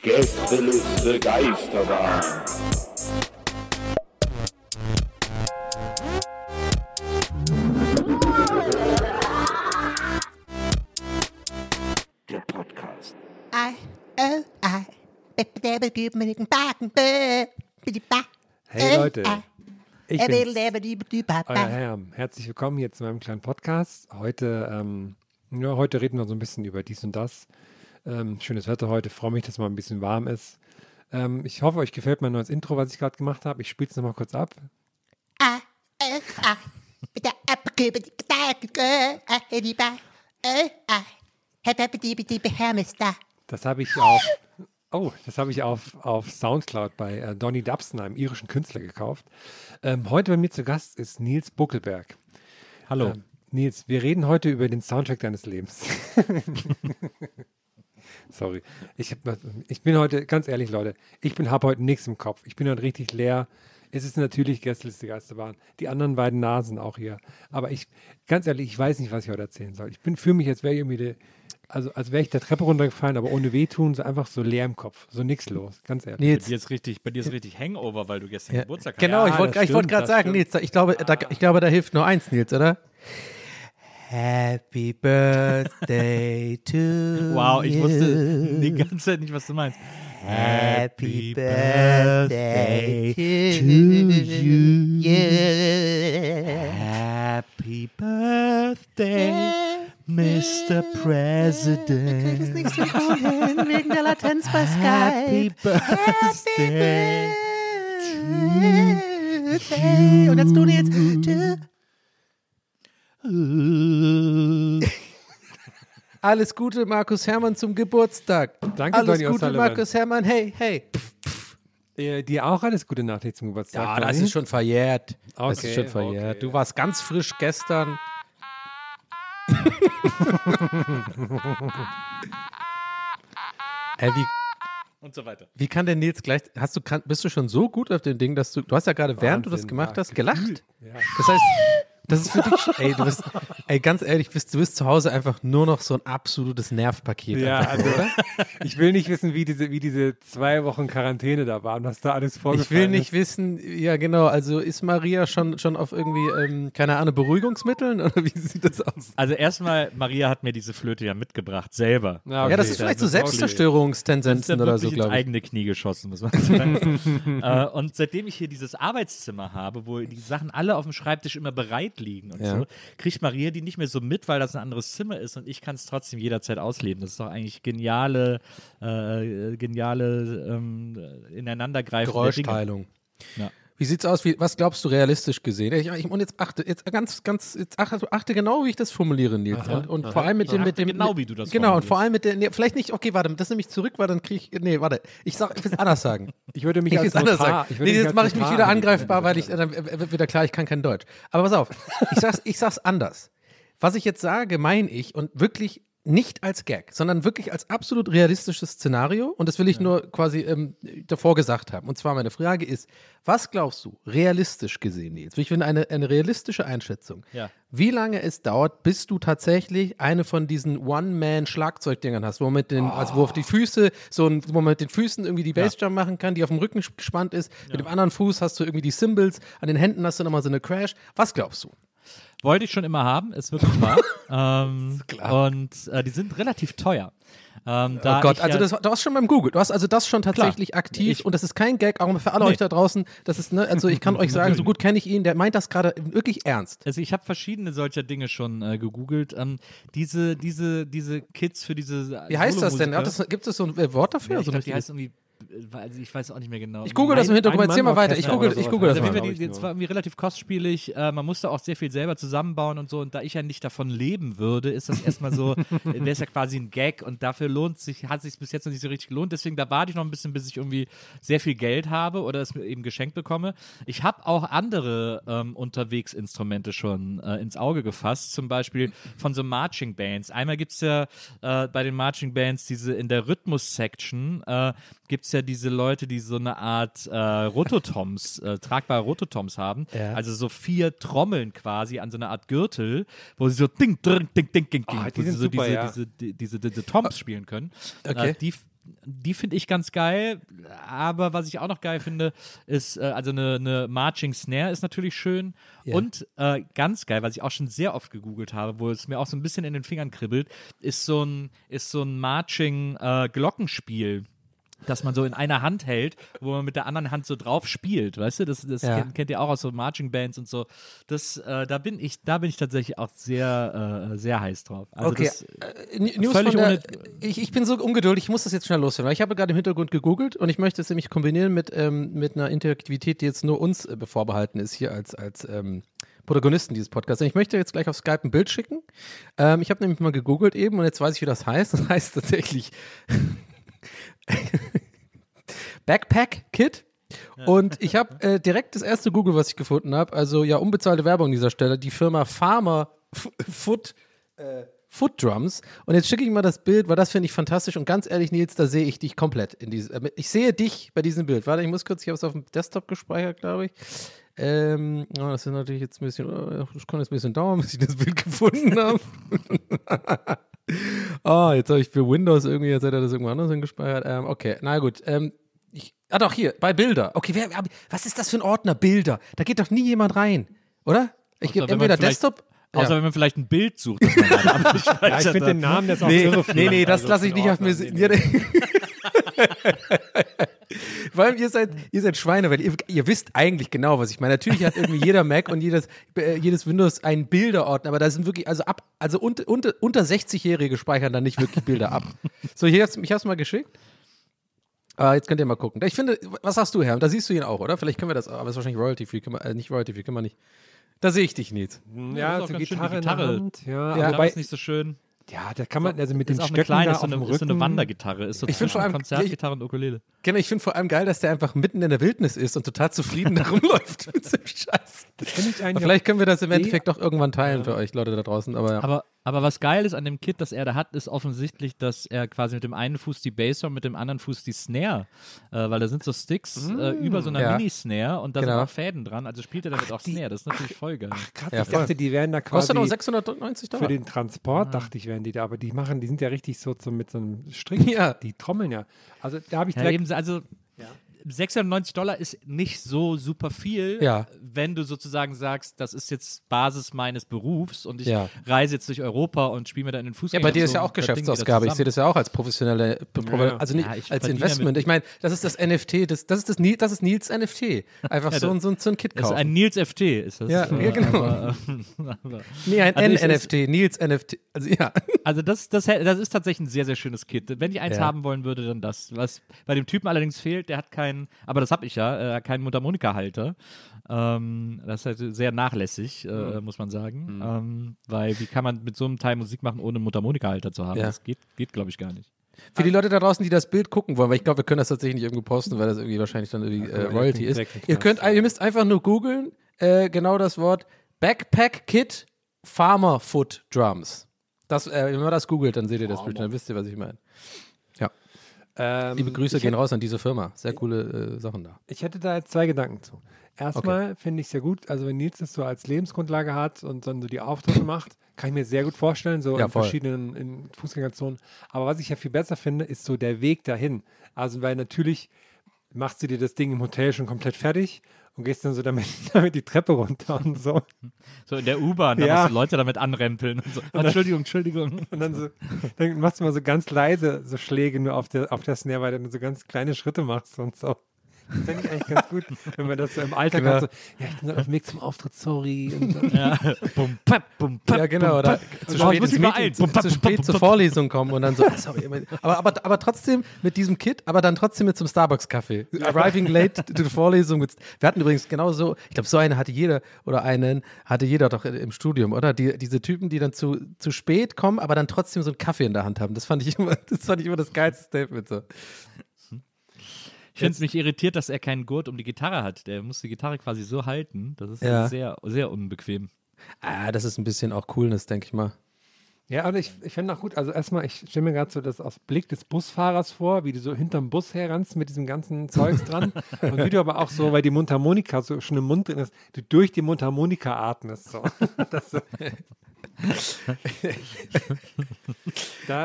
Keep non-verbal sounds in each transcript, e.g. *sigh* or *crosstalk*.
Gästeliste Geisterbahn. Der Podcast. I, oh, I. Hey Hey Leute, ich euer Herr. Herzlich willkommen hier zu meinem kleinen Podcast. Heute, ähm, ja, heute reden wir so ein bisschen über dies und das. Ähm, schönes Wetter heute, freue mich, dass es mal ein bisschen warm ist. Ähm, ich hoffe, euch gefällt mein neues Intro, was ich gerade gemacht habe. Ich spiele es nochmal kurz ab. Das habe ich auf, oh, das habe ich auf, auf Soundcloud bei äh, Donny Dubson, einem irischen Künstler, gekauft. Ähm, heute bei mir zu Gast ist Nils Buckelberg. Hallo. Ähm, Nils, wir reden heute über den Soundtrack deines Lebens. *laughs* Sorry. Ich, hab, was- ich bin heute, ganz ehrlich, Leute, ich bin habe heute nichts im Kopf. Ich bin heute richtig leer. Es ist natürlich Gästeliste Geisterbahn. Die anderen beiden Nasen auch hier. Aber ich, ganz ehrlich, ich weiß nicht, was ich heute erzählen soll. Ich bin für mich, als wäre ich irgendwie, der, also als wäre ich der Treppe runtergefallen, aber ohne Wehtun, so einfach so leer im Kopf. So nichts los, ganz ehrlich. Bei Nils, dir ist richtig, bei dir ist richtig Hangover, weil du gestern ja, Geburtstag genau, hattest. ich wollte wollt gerade sagen, stimmt. Nils, ich glaube, da, ich glaube, da hilft nur eins, Nils, oder? Happy Birthday to *laughs* Wow, ich you. wusste die ganze Zeit nicht, was du meinst. Happy Birthday to you. Happy Birthday, Mr. President. hin, wegen der Latenz bei Happy Skype. Birthday. Birthday. Und jetzt du jetzt. To Alles Gute, Markus Hermann, zum Geburtstag. Danke, Alles Donny Gute. Markus Hermann. Hey, hey. Äh, dir auch alles Gute Nachträge zum Geburtstag. Ja, das ist schon verjährt. das Okay, ist schon verjährt. okay. Du warst ganz frisch gestern. *laughs* Ey, wie, Und so weiter. wie kann der Nils gleich. Hast du, kann, bist du schon so gut auf dem Ding, dass du. Du hast ja gerade, während du das gemacht ja, hast, gelacht. Ja. Das heißt, das ist für dich. schon- Ey, du bist. Ey, ganz ehrlich, bist, du bist zu Hause einfach nur noch so ein absolutes Nervpaket. Ja, einfach, also, oder? ich will nicht wissen, wie diese, wie diese zwei Wochen Quarantäne da waren, was da alles vorgefallen Ich will nicht ist. wissen, ja genau, also ist Maria schon, schon auf irgendwie, ähm, keine Ahnung, Beruhigungsmitteln *laughs* oder wie sieht das aus? Also erstmal, Maria hat mir diese Flöte ja mitgebracht, selber. Ja, okay. ja, das ist vielleicht so das ist ist Selbstzerstörungstendenzen oder so, glaube ich. eigene Knie geschossen, muss man sagen. *laughs* äh, und seitdem ich hier dieses Arbeitszimmer habe, wo die Sachen alle auf dem Schreibtisch immer bereit liegen und Ja. so, kriegt Maria die nicht mehr so mit, weil das ein anderes Zimmer ist und ich kann es trotzdem jederzeit ausleben. Das ist doch eigentlich geniale, äh, geniale ähm, Ineinandergreifen der Dinge. Geräuschteilung. Ja. Wie sieht's aus? Wie, was glaubst du realistisch gesehen? Ich, ich, und jetzt achte, jetzt ganz, ganz, jetzt achte, achte genau, wie ich das formuliere, Nils. und und vor allem mit dem, mit dem, genau, wie du das Genau, und vor allem mit der, nee, vielleicht nicht, okay, warte, das nehme ich zurück, weil dann kriege ich, nee, warte, ich sag, ich will es anders sagen. Ich würde mich Ich will als es anders Notar, sagen. ich würde Nee, mich jetzt mache ich mich wieder angreifbar, weil ich, dann wird wieder klar, ich kann kein Deutsch. Aber pass auf, ich sag's, ich sag's anders. Was ich jetzt sage, meine ich und wirklich nicht als Gag, sondern wirklich als absolut realistisches Szenario. Und das will ich nur quasi ähm, davor gesagt haben. Und zwar meine Frage ist, was glaubst du, realistisch gesehen, Nils? Ich finde eine, eine realistische Einschätzung. Ja. Wie lange es dauert, bis du tatsächlich eine von diesen One-Man-Schlagzeugdingern hast, wo man mit den, also wo auf die Füße, so ein, wo man mit den Füßen irgendwie die Bassjump machen kann, die auf dem Rücken gespannt ist. Mit dem anderen Fuß hast du irgendwie die Cymbals, an den Händen hast du nochmal so eine Crash. Was glaubst du? Wollte ich schon immer haben, ist wirklich wahr. *laughs* ähm, und äh, die sind relativ teuer. Ähm, Oh Gott, also das, du hast schon beim Google, du hast also das schon tatsächlich aktiv Ich- und das ist kein Gag, auch für alle Nee. euch da draußen, das ist, ne, also ich kann *laughs* euch sagen, so gut kenne ich ihn, der meint das gerade wirklich ernst. Also ich habe verschiedene solcher Dinge schon äh, gegoogelt. Ähm, diese, diese, diese Kits für diese Wie heißt das denn? Das, gibt es so ein äh, Wort dafür? Ja, ich glaube, die heißt irgendwie, also ich weiß auch nicht mehr genau. ich google das im Hintergrund, erzähl mal weiter, ich google, ich google das heißt Also mal. die, das war irgendwie relativ kostspielig. Äh, man musste auch sehr viel selber zusammenbauen und so. Und da ich ja nicht davon leben würde, ist das erstmal so, *laughs* wäre es ja quasi ein Gag und dafür lohnt sich, hat sich bis jetzt noch nicht so richtig gelohnt. Deswegen da warte ich noch ein bisschen, bis ich irgendwie sehr viel Geld habe oder es mir eben geschenkt bekomme. Ich habe auch andere ähm, Unterwegsinstrumente schon äh, ins Auge gefasst, zum Beispiel von so Marching Bands. Einmal gibt es ja äh, bei den Marching Bands diese in der Rhythmus-Section äh, gibt es ja diese Leute, die so eine Art äh, Rototoms, äh, tragbare Rototoms haben. Ja. Also so vier Trommeln quasi an so einer Art Gürtel, wo sie so ding, ding, ding, ding, ding, Ah, die wo sie so super, diese, ja. diese, die- diese, diese Toms spielen können. Okay. Äh, die die finde ich ganz geil, aber was ich auch noch geil finde, ist, äh, also eine, eine Marching Snare ist natürlich schön Ja. und äh, ganz geil, was ich auch schon sehr oft gegoogelt habe, wo es mir auch so ein bisschen in den Fingern kribbelt, ist so ein, ist so ein Marching äh, Glockenspiel. Das man so in einer Hand hält, wo man mit der anderen Hand so drauf spielt, weißt du? Das, das Ja. kennt, kennt ihr auch aus so Marching Bands und so. Das, äh, da bin ich, da bin ich tatsächlich auch sehr, äh, sehr heiß drauf. Also Okay, das, äh, News völlig der, ohne- ich, ich bin so ungeduldig, ich muss das jetzt schnell loswerden, weil ich habe gerade im Hintergrund gegoogelt und ich möchte es nämlich kombinieren mit, ähm, mit einer Interaktivität, die jetzt nur uns äh, vorbehalten ist hier als, als ähm, Protagonisten dieses Podcasts. Ich möchte jetzt gleich auf Skype ein Bild schicken. Ähm, ich habe nämlich mal gegoogelt eben und jetzt weiß ich, wie das heißt. *laughs* Das heißt tatsächlich *laughs* Backpack Kit. Und ich habe *laughs* äh, direkt das erste Google, was ich gefunden habe, also ja, unbezahlte Werbung an dieser Stelle, die Firma Farmer F Foot, äh, Foot Drums. Und jetzt schicke ich mal das Bild, weil das finde ich fantastisch. Und ganz ehrlich, Nils, da sehe ich dich komplett in diesem. Äh, ich sehe dich bei diesem Bild. Warte, ich muss kurz, ich habe es auf dem Desktop gespeichert, glaube ich. Ähm, oh, das ist natürlich jetzt ein bisschen, oh, das kann jetzt ein bisschen dauern, bis ich das Bild *laughs* gefunden habe. Oh, jetzt habe ich für Windows irgendwie, jetzt hat er das irgendwo anders hingespeichert. Ähm, okay, na gut. Ähm, ich, ah doch, hier, bei Bilder. Okay, wer, was ist das für ein Ordner? Bilder. Da geht doch nie jemand rein, oder? Ich gebe entweder Desktop. Außer ja. wenn man vielleicht ein Bild sucht, das man gerade abgespeichert *laughs* Ja, ich finde den Namen jetzt auch Nee, irre. nee, nee, das Also lasse ich nicht auf mir nee, nee. *laughs* *laughs* Vor allem, ihr seid, ihr seid Schweine, weil ihr, ihr wisst eigentlich genau, was ich meine. Natürlich hat irgendwie jeder Mac und jedes, äh, jedes Windows einen Bilderordner, aber da sind wirklich, also ab, also unter, unter, unter 60-Jährige speichern dann nicht wirklich Bilder ab. So, hier, hab's- ich habe es mal geschickt. Ah, jetzt könnt ihr mal gucken. Ich finde, was sagst du, Herr? Da siehst du ihn auch, oder? Vielleicht können wir das, aber es ist wahrscheinlich Royalty-free, können wir- äh, nicht Royalty-free, können wir nicht. Da sehe ich dich, Nils. Ja, ist auch so Gitarre, Gitarre. Ja, Ja, aber Ja, wobei, ist nicht so schön. Ja, da kann man, also mit auch Stöcken eine kleine, da ist so auf eine, dem ist so eine Rücken- Wandergitarre. Ist so Ich vor allem- Konzertgitarre und Ukulele. Genau, ich finde vor allem geil, dass der einfach mitten in der Wildnis ist und total zufrieden da *laughs* rumläuft mit dem Scheiß. Finde ich Aber vielleicht können wir das im Endeffekt doch irgendwann teilen für euch Leute da draußen. Aber ja. Aber, aber was geil ist an dem Kit, das er da hat, ist offensichtlich, dass er quasi mit dem einen Fuß die Bassdrum, mit dem anderen Fuß die Snare, äh, weil da sind so Sticks äh, über so einer Ja. Mini-Snare und da Genau. sind auch Fäden dran, also spielt er damit auch Snare. Das ist natürlich voll geil. krass. Ja, ich dachte, die wären da quasi kostet noch 690 für Dollar. den Transport, dachte ich, wären die da, aber die machen, die sind ja richtig so, so mit so einem Strick. Ja. Die trommeln ja. Also da habe ich Ja, direkt eben, also 690 Dollar ist nicht so super viel, Ja. wenn du sozusagen sagst, das ist jetzt Basis meines Berufs und ich Ja. reise jetzt durch Europa und spiele mir dann in den Fuß. Ja, bei dir ist ja auch Geschäftsausgabe. Ich sehe das ja auch als professionelle, Pro- also nicht Ja, ich als Investment. Ich meine, das ist das NFT, das, das ist das, Nils- das ist Nils NFT. Einfach *laughs* so, ein- so, ein- so ein Kit Das ist kaufen. ein Nils FT, ist das. Ja, ja, genau. Aber, *laughs* aber, nee, ein Also N-NFT, Nils NFT. Also ja. also das, das, das ist tatsächlich ein sehr, sehr schönes Kit. Wenn ich eins Ja. haben wollen würde, dann das. Was bei dem Typen allerdings fehlt, der hat keinen, aber das habe ich ja, äh, keinen Mundharmonika-Halter. Ähm, das ist halt sehr nachlässig, äh, muss man sagen. Ähm, weil wie kann man mit so einem Teil Musik machen, ohne einen Mundharmonika-Halter zu haben? Ja. Das geht, geht glaube ich, gar nicht. Für die Leute da draußen, die das Bild gucken wollen, weil ich glaube, wir können das tatsächlich nicht irgendwo posten, weil das irgendwie wahrscheinlich dann irgendwie äh, Royalty ist. Ihr könnt, ihr müsst einfach nur googeln, äh, genau das Wort Backpack Kit Farmer Foot Drums. Das, äh, wenn man das googelt, dann seht ihr das Bild, dann wisst ihr, was ich meine. Ja. ähm, Liebe Grüße gehen hätte- raus an diese Firma. Sehr coole äh, Sachen da. Ich hätte da jetzt zwei Gedanken zu. Erstmal finde ich es sehr gut, also wenn Nils das so als Lebensgrundlage hat und dann so die Auftritte macht, kann ich mir sehr gut vorstellen, so Ja, in voll. verschiedenen in Fußgängerzonen. Aber was ich ja viel besser finde, ist so der Weg dahin. Also weil natürlich machst du dir das Ding im Hotel schon komplett fertig und gehst dann so damit, *laughs* damit die Treppe runter und so. So in der U-Bahn, da Ja. musst du Leute damit anrempeln und so. Entschuldigung, Entschuldigung. Und dann so, dann machst du mal so ganz leise so Schläge nur auf der, auf der Snare, weil du dann so ganz kleine Schritte machst und so. Das finde ich eigentlich ganz gut, wenn man das so im Alltag Genau. hat. So, ja, ich bin gerade auf dem Weg zum Auftritt, sorry. Und. Ja. Bum, pap, bum, pap, Ja, genau. Oder zu spät, ins Meeting, Bum, pap, zu spät zur. Vorlesung kommen und dann so, ah, sorry. Aber, aber, aber trotzdem mit diesem Kit, aber dann trotzdem mit zum Starbucks-Kaffee. Arriving late to the Vorlesung. Mit, wir hatten übrigens genau so, ich glaube, so eine hatte jeder oder einen hatte jeder doch im Studium, oder? Die, diese Typen, die dann zu, zu spät kommen, aber dann trotzdem so einen Kaffee in der Hand haben. Das fand ich immer *laughs* das, fand ich immer das geilste Statement. So. Ich finde es mich irritiert, dass er keinen Gurt um die Gitarre hat. Der muss die Gitarre quasi so halten. Das ist Ja. sehr, sehr unbequem. Ah, das ist ein bisschen auch Coolness, denke ich mal. Ja, aber ich, ich finde auch gut, also erstmal, ich stelle mir gerade so das aus Blick des Busfahrers vor, wie du so hinterm Bus herrannst mit diesem ganzen Zeugs dran *laughs* und wie du aber auch so, weil die Mundharmonika so schon im Mund drin ist, du durch die Mundharmonika atmest. So. *laughs* Das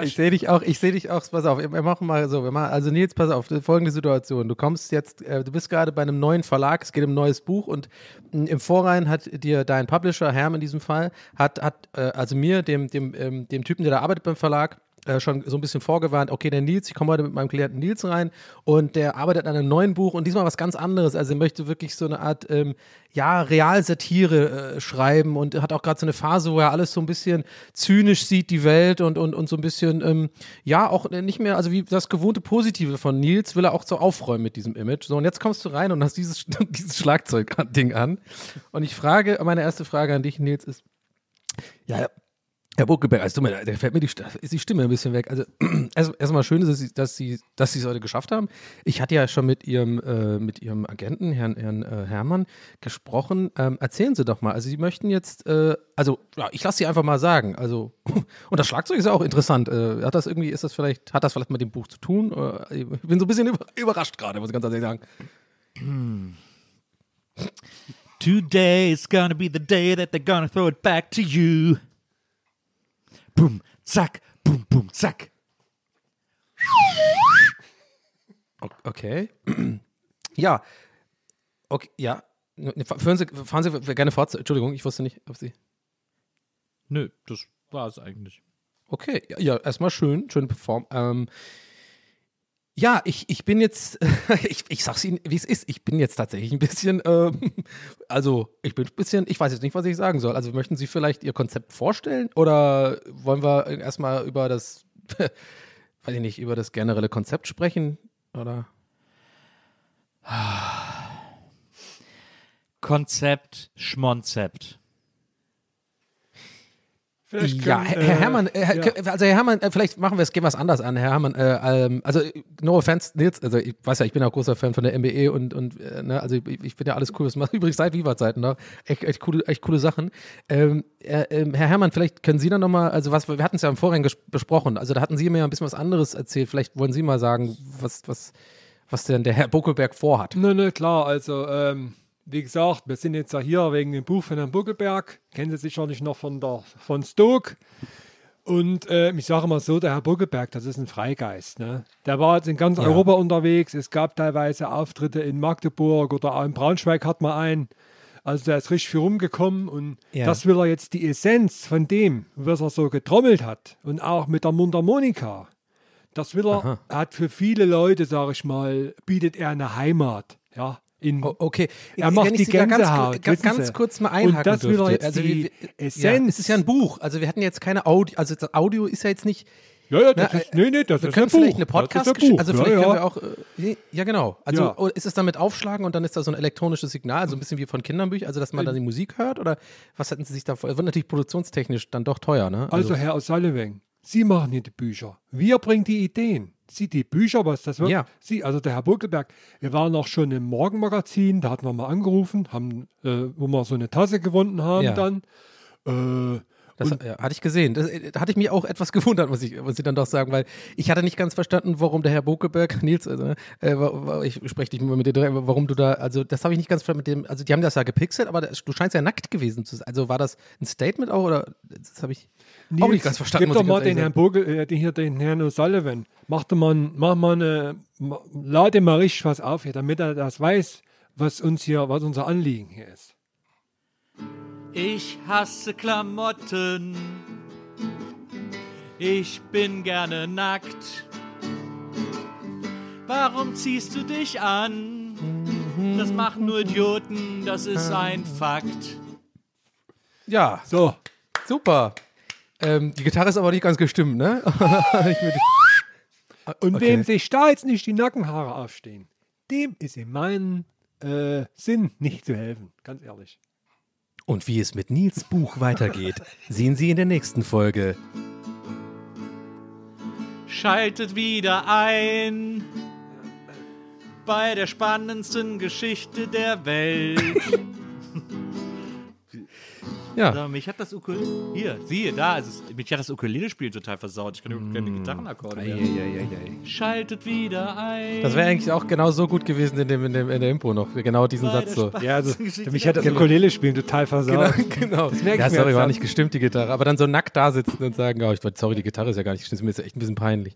Ich sehe dich auch, ich sehe dich auch, pass auf, wir machen mal so, wir machen, also Nils, pass auf, folgende Situation. Du kommst jetzt, äh, du bist gerade bei einem neuen Verlag, es geht um ein neues Buch und mh, im Vorrein hat dir dein Publisher, Herm in diesem Fall, hat, hat äh, also mir, dem, dem, ähm, dem Typen, der da arbeitet beim Verlag, äh, schon so ein bisschen vorgewarnt, okay, der Nils, ich komme heute mit meinem Klienten Nils rein und der arbeitet an einem neuen Buch und diesmal was ganz anderes. Also er möchte wirklich so eine Art, ähm, ja, Realsatire äh, schreiben und hat auch gerade so eine Phase, wo er alles so ein bisschen zynisch sieht, die Welt und, und, und so ein bisschen, ähm, ja, auch nicht mehr, also wie das gewohnte Positive von Nils will er auch so aufräumen mit diesem Image. So, und jetzt kommst du rein und hast dieses, *laughs* dieses Schlagzeug-Ding an. Und ich frage, meine erste Frage an dich, Nils, ist, ja, Herr Buckelberg, also mir da fällt mir die, St- ist die Stimme ein bisschen weg. Also *clears throat* erst- erstmal schön, dass Sie, dass Sie, dass Sie es heute geschafft haben. Ich hatte ja schon mit Ihrem, äh, mit Ihrem Agenten, Herrn, Herrn äh, Hermann, gesprochen. Ähm, erzählen Sie doch mal. Also Sie möchten jetzt, äh, also ja, ich lasse Sie einfach mal sagen. Also *clears throat* und das Schlagzeug ist ja auch interessant. Äh, hat das irgendwie, ist das vielleicht, hat das vielleicht mit dem Buch zu tun? Oder, ich bin so ein bisschen über, *laughs* überrascht gerade, muss ich ganz ehrlich sagen. Today is gonna be the day that they're gonna throw it back to you. Boom, zack, boom, boom, zack. Okay. ja. Okay, ja. Fahren Sie, fahren Sie gerne fort. Entschuldigung, ich wusste nicht, ob Sie. Nö, das war es eigentlich. Okay, ja, ja erstmal schön, schön performt. Ähm, ja, ich, ich bin jetzt, *laughs* ich, ich sag's Ihnen, wie es ist, ich bin jetzt tatsächlich ein bisschen, ähm, also ich bin ein bisschen, ich weiß jetzt nicht, was ich sagen soll. Also möchten Sie vielleicht Ihr Konzept vorstellen oder wollen wir erstmal über das, *laughs* weiß ich nicht, über das generelle Konzept sprechen? Oder? Konzept, Schmonzept. Vielleicht Ja, können, Herr, äh, Herrmann, äh, ja. also Herr Herrmann, äh, vielleicht machen wir es, gehen wir es anders an, Herr Herrmann. Äh, ähm, also no offense, Nils, also ich weiß ja, ich bin auch großer Fan von der MBE und, und äh, ne, also ich, ich finde ja alles cool, was macht *laughs* übrigens seit Viva-Zeiten noch, echt, echt, coole, echt coole Sachen. Ähm, äh, ähm, Herr Herrmann, vielleicht können Sie dann nochmal, also was, wir hatten es ja im Vorhinein besprochen, also da hatten Sie mir ja ein bisschen was anderes erzählt, vielleicht wollen Sie mal sagen, was, was, was denn der Herr Buckelberg vorhat. Na, na, klar, also, ähm, wie gesagt, wir sind jetzt ja hier wegen dem Buch von Herrn Buckelberg. Kennen Sie sicherlich noch von, der, von Stoke. Und äh, ich sage mal so, der Herr Buckelberg, das ist ein Freigeist. Ne? Der war jetzt in ganz Ja. Europa unterwegs. Es gab teilweise Auftritte in Magdeburg oder auch in Braunschweig hat man einen. Also der ist richtig viel rumgekommen und Ja. das will er jetzt die Essenz von dem, was er so getrommelt hat und auch mit der Mundharmonika. Das will er, Aha. er hat für viele Leute, sage ich mal, bietet er eine Heimat. Ja, in, Okay, Er macht die Gänsehaut, ganz, ganz kurz mal Und einhaken das will er dürfte. jetzt also, die Essenz- Ja, es ist ja ein Buch, also wir hatten jetzt keine Audio, also das Audio ist ja jetzt nicht, ja, ja, das Na, ist, nee, nee, das wir ist können ein Buch. vielleicht eine Das ist ein podcast Buch. also vielleicht ja. können wir auch, äh, ja genau, also Ja. ist es dann mit Aufschlagen und dann ist da so ein elektronisches Signal, so ein bisschen wie von Kinderbüchern, also dass man dann die Musik hört oder was hätten Sie sich da vor, wird natürlich produktionstechnisch dann doch teuer, ne? Also, Herr O'Sullivan, Sie machen hier die Bücher. Wir bringen die Ideen. Sie die Bücher, was das wird. Ja. Sie, also der Herr Buckelberg, wir waren auch schon im Morgenmagazin, da hatten wir mal angerufen, haben, äh, wo wir so eine Tasse gewonnen haben Ja. dann. Äh, Das ja, hatte ich gesehen. Das, äh, da hatte ich mich auch etwas *laughs* gewundert, muss ich, muss ich dann doch sagen, weil ich hatte nicht ganz verstanden, warum der Herr Bokeberg, *laughs* Nils, also, ne, äh, ich spreche dich mal mit dir direkt, warum du da, also das habe ich nicht ganz verstanden mit dem, also die haben das ja gepixelt, aber das, du scheinst ja nackt gewesen zu sein. Also war das ein Statement auch oder das habe ich auch nicht ganz verstanden. Gib doch mal den Herrn Burgel, äh, den hier den Herrn O'Sullivan. Mach doch mal, mach mal eine, lade mal richtig was auf hier, damit er das weiß, was uns hier, was unser Anliegen hier ist. Ich hasse Klamotten. Ich bin gerne nackt. Warum ziehst du dich an? Das machen nur Idioten, das ist ein Fakt. Ja, So, super. Ähm, die Gitarre ist aber nicht ganz gestimmt, ne? *laughs* Und Okay. wem sich da jetzt nicht die Nackenhaare aufstehen, dem ist in meinem äh, Sinn nicht zu helfen, ganz ehrlich. Und wie es mit Nils Buch weitergeht, *laughs* sehen Sie in der nächsten Folge. Schaltet wieder ein bei der spannendsten Geschichte der Welt. *laughs* Ja, Ja, mich hat das Ukulele. Hier, siehe, da ist es. Mich hat das Ukulele-Spiel total versaut. Ich kann überhaupt keine Gitarrenakkorde mehr. Schaltet wieder ein. das wäre eigentlich auch genau so gut gewesen in, dem, in, dem, in der Impro noch. Genau diesen bei Satz so. Ja, also, mich hat das Welt. Ukulele-Spielen total versaut. Genau, genau. Das merke ja, ich mir sorry, war nicht gestimmt, die Gitarre. Aber dann so nackt da sitzen und sagen, oh, ich, sorry, die Gitarre ist ja gar nicht gestimmt. Das ist mir jetzt echt ein bisschen peinlich.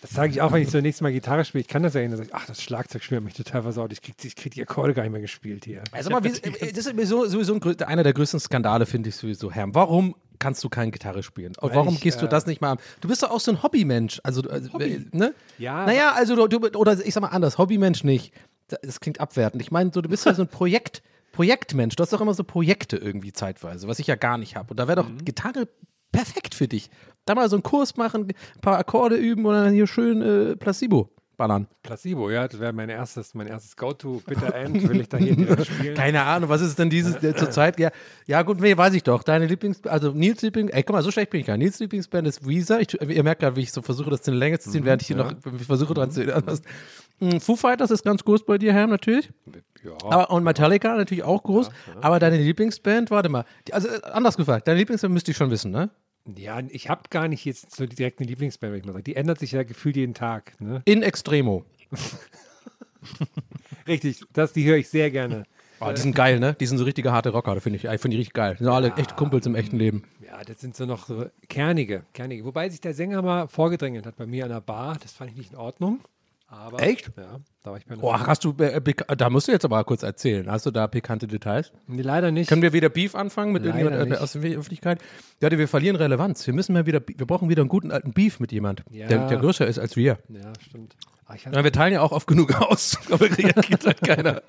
Das sage ich auch, wenn ich so nächstes Mal Gitarre spiele. Ich kann das ja nicht. Ach, das Schlagzeugspiel hat mich total versaut. Ich krieg, ich krieg die Akkorde gar nicht mehr gespielt hier. Also mal, äh, das ist sowieso, sowieso ein, einer der größten Skandale, finde ich sowieso, Herr. Warum kannst du keine Gitarre spielen? Und Weil warum ich, gehst du äh, das nicht mal an? Du bist doch auch so ein Hobbymensch. Also, äh, ne? Ja, Naja, also du, du, oder ich sag mal anders, Hobbymensch nicht. Das klingt abwertend. Ich meine, so, du bist ja so ein Projekt, Projektmensch. Du hast doch immer so Projekte irgendwie zeitweise, was ich ja gar nicht habe. Und da wäre doch Mhm. Gitarre perfekt für dich. Da mal so einen Kurs machen, ein paar Akkorde üben und dann hier schön äh, Placebo ballern. Placebo, ja, das wäre mein erstes, mein erstes Go-To. Bitter End will ich da hier direkt *laughs* spielen. Keine Ahnung, was ist denn dieses äh, zur Zeit? Ja, ja gut, nee, weiß ich doch. Deine Lieblings, also Nils Lieblings, ey, guck mal, so schlecht bin ich gar nicht. Nils Lieblingsband ist Weezer. Ich, ihr merkt gerade, wie ich so versuche, das in Länge zu ziehen, während ich hier noch ich versuche dran zu erinnern. Mm, Foo Fighters ist ganz groß bei dir, Herr, natürlich. Ja, Aber, und Metallica natürlich auch groß. Aber deine Lieblingsband, warte mal. Also anders gefragt, deine Lieblingsband müsste ich schon wissen, ne? Ja ich habe gar nicht jetzt so direkt eine Lieblingsband, würde ich mal sagen. Die ändert sich ja gefühlt jeden Tag. Ne? In Extremo. *laughs* Richtig, das, die höre ich sehr gerne. Oh, die sind geil, ne? Die sind so richtige harte Rocker, finde ich. Ich finde die richtig geil. Die sind alle echt Kumpels im echten Leben. Ja, das sind so noch so kernige, kernige. Wobei sich der Sänger mal vorgedrängelt hat bei mir an der Bar. Das fand ich nicht in Ordnung. Aber, Echt? Ja, da war ich bei Boah, hast du, äh, beka- da musst du jetzt aber kurz erzählen. Hast du da pikante Details? Nee, leider nicht. Können wir wieder Beef anfangen mit Leider irgendjemand äh, nicht. aus der Öffentlichkeit? Ja, wir verlieren Relevanz. Wir müssen mal wieder, wir brauchen wieder einen guten alten Beef mit jemand, Ja. der, der größer ist als wir. ja, stimmt. Ah, ich hatte- Ja, wir teilen ja auch oft genug *laughs* aus, aber reagiert halt keiner.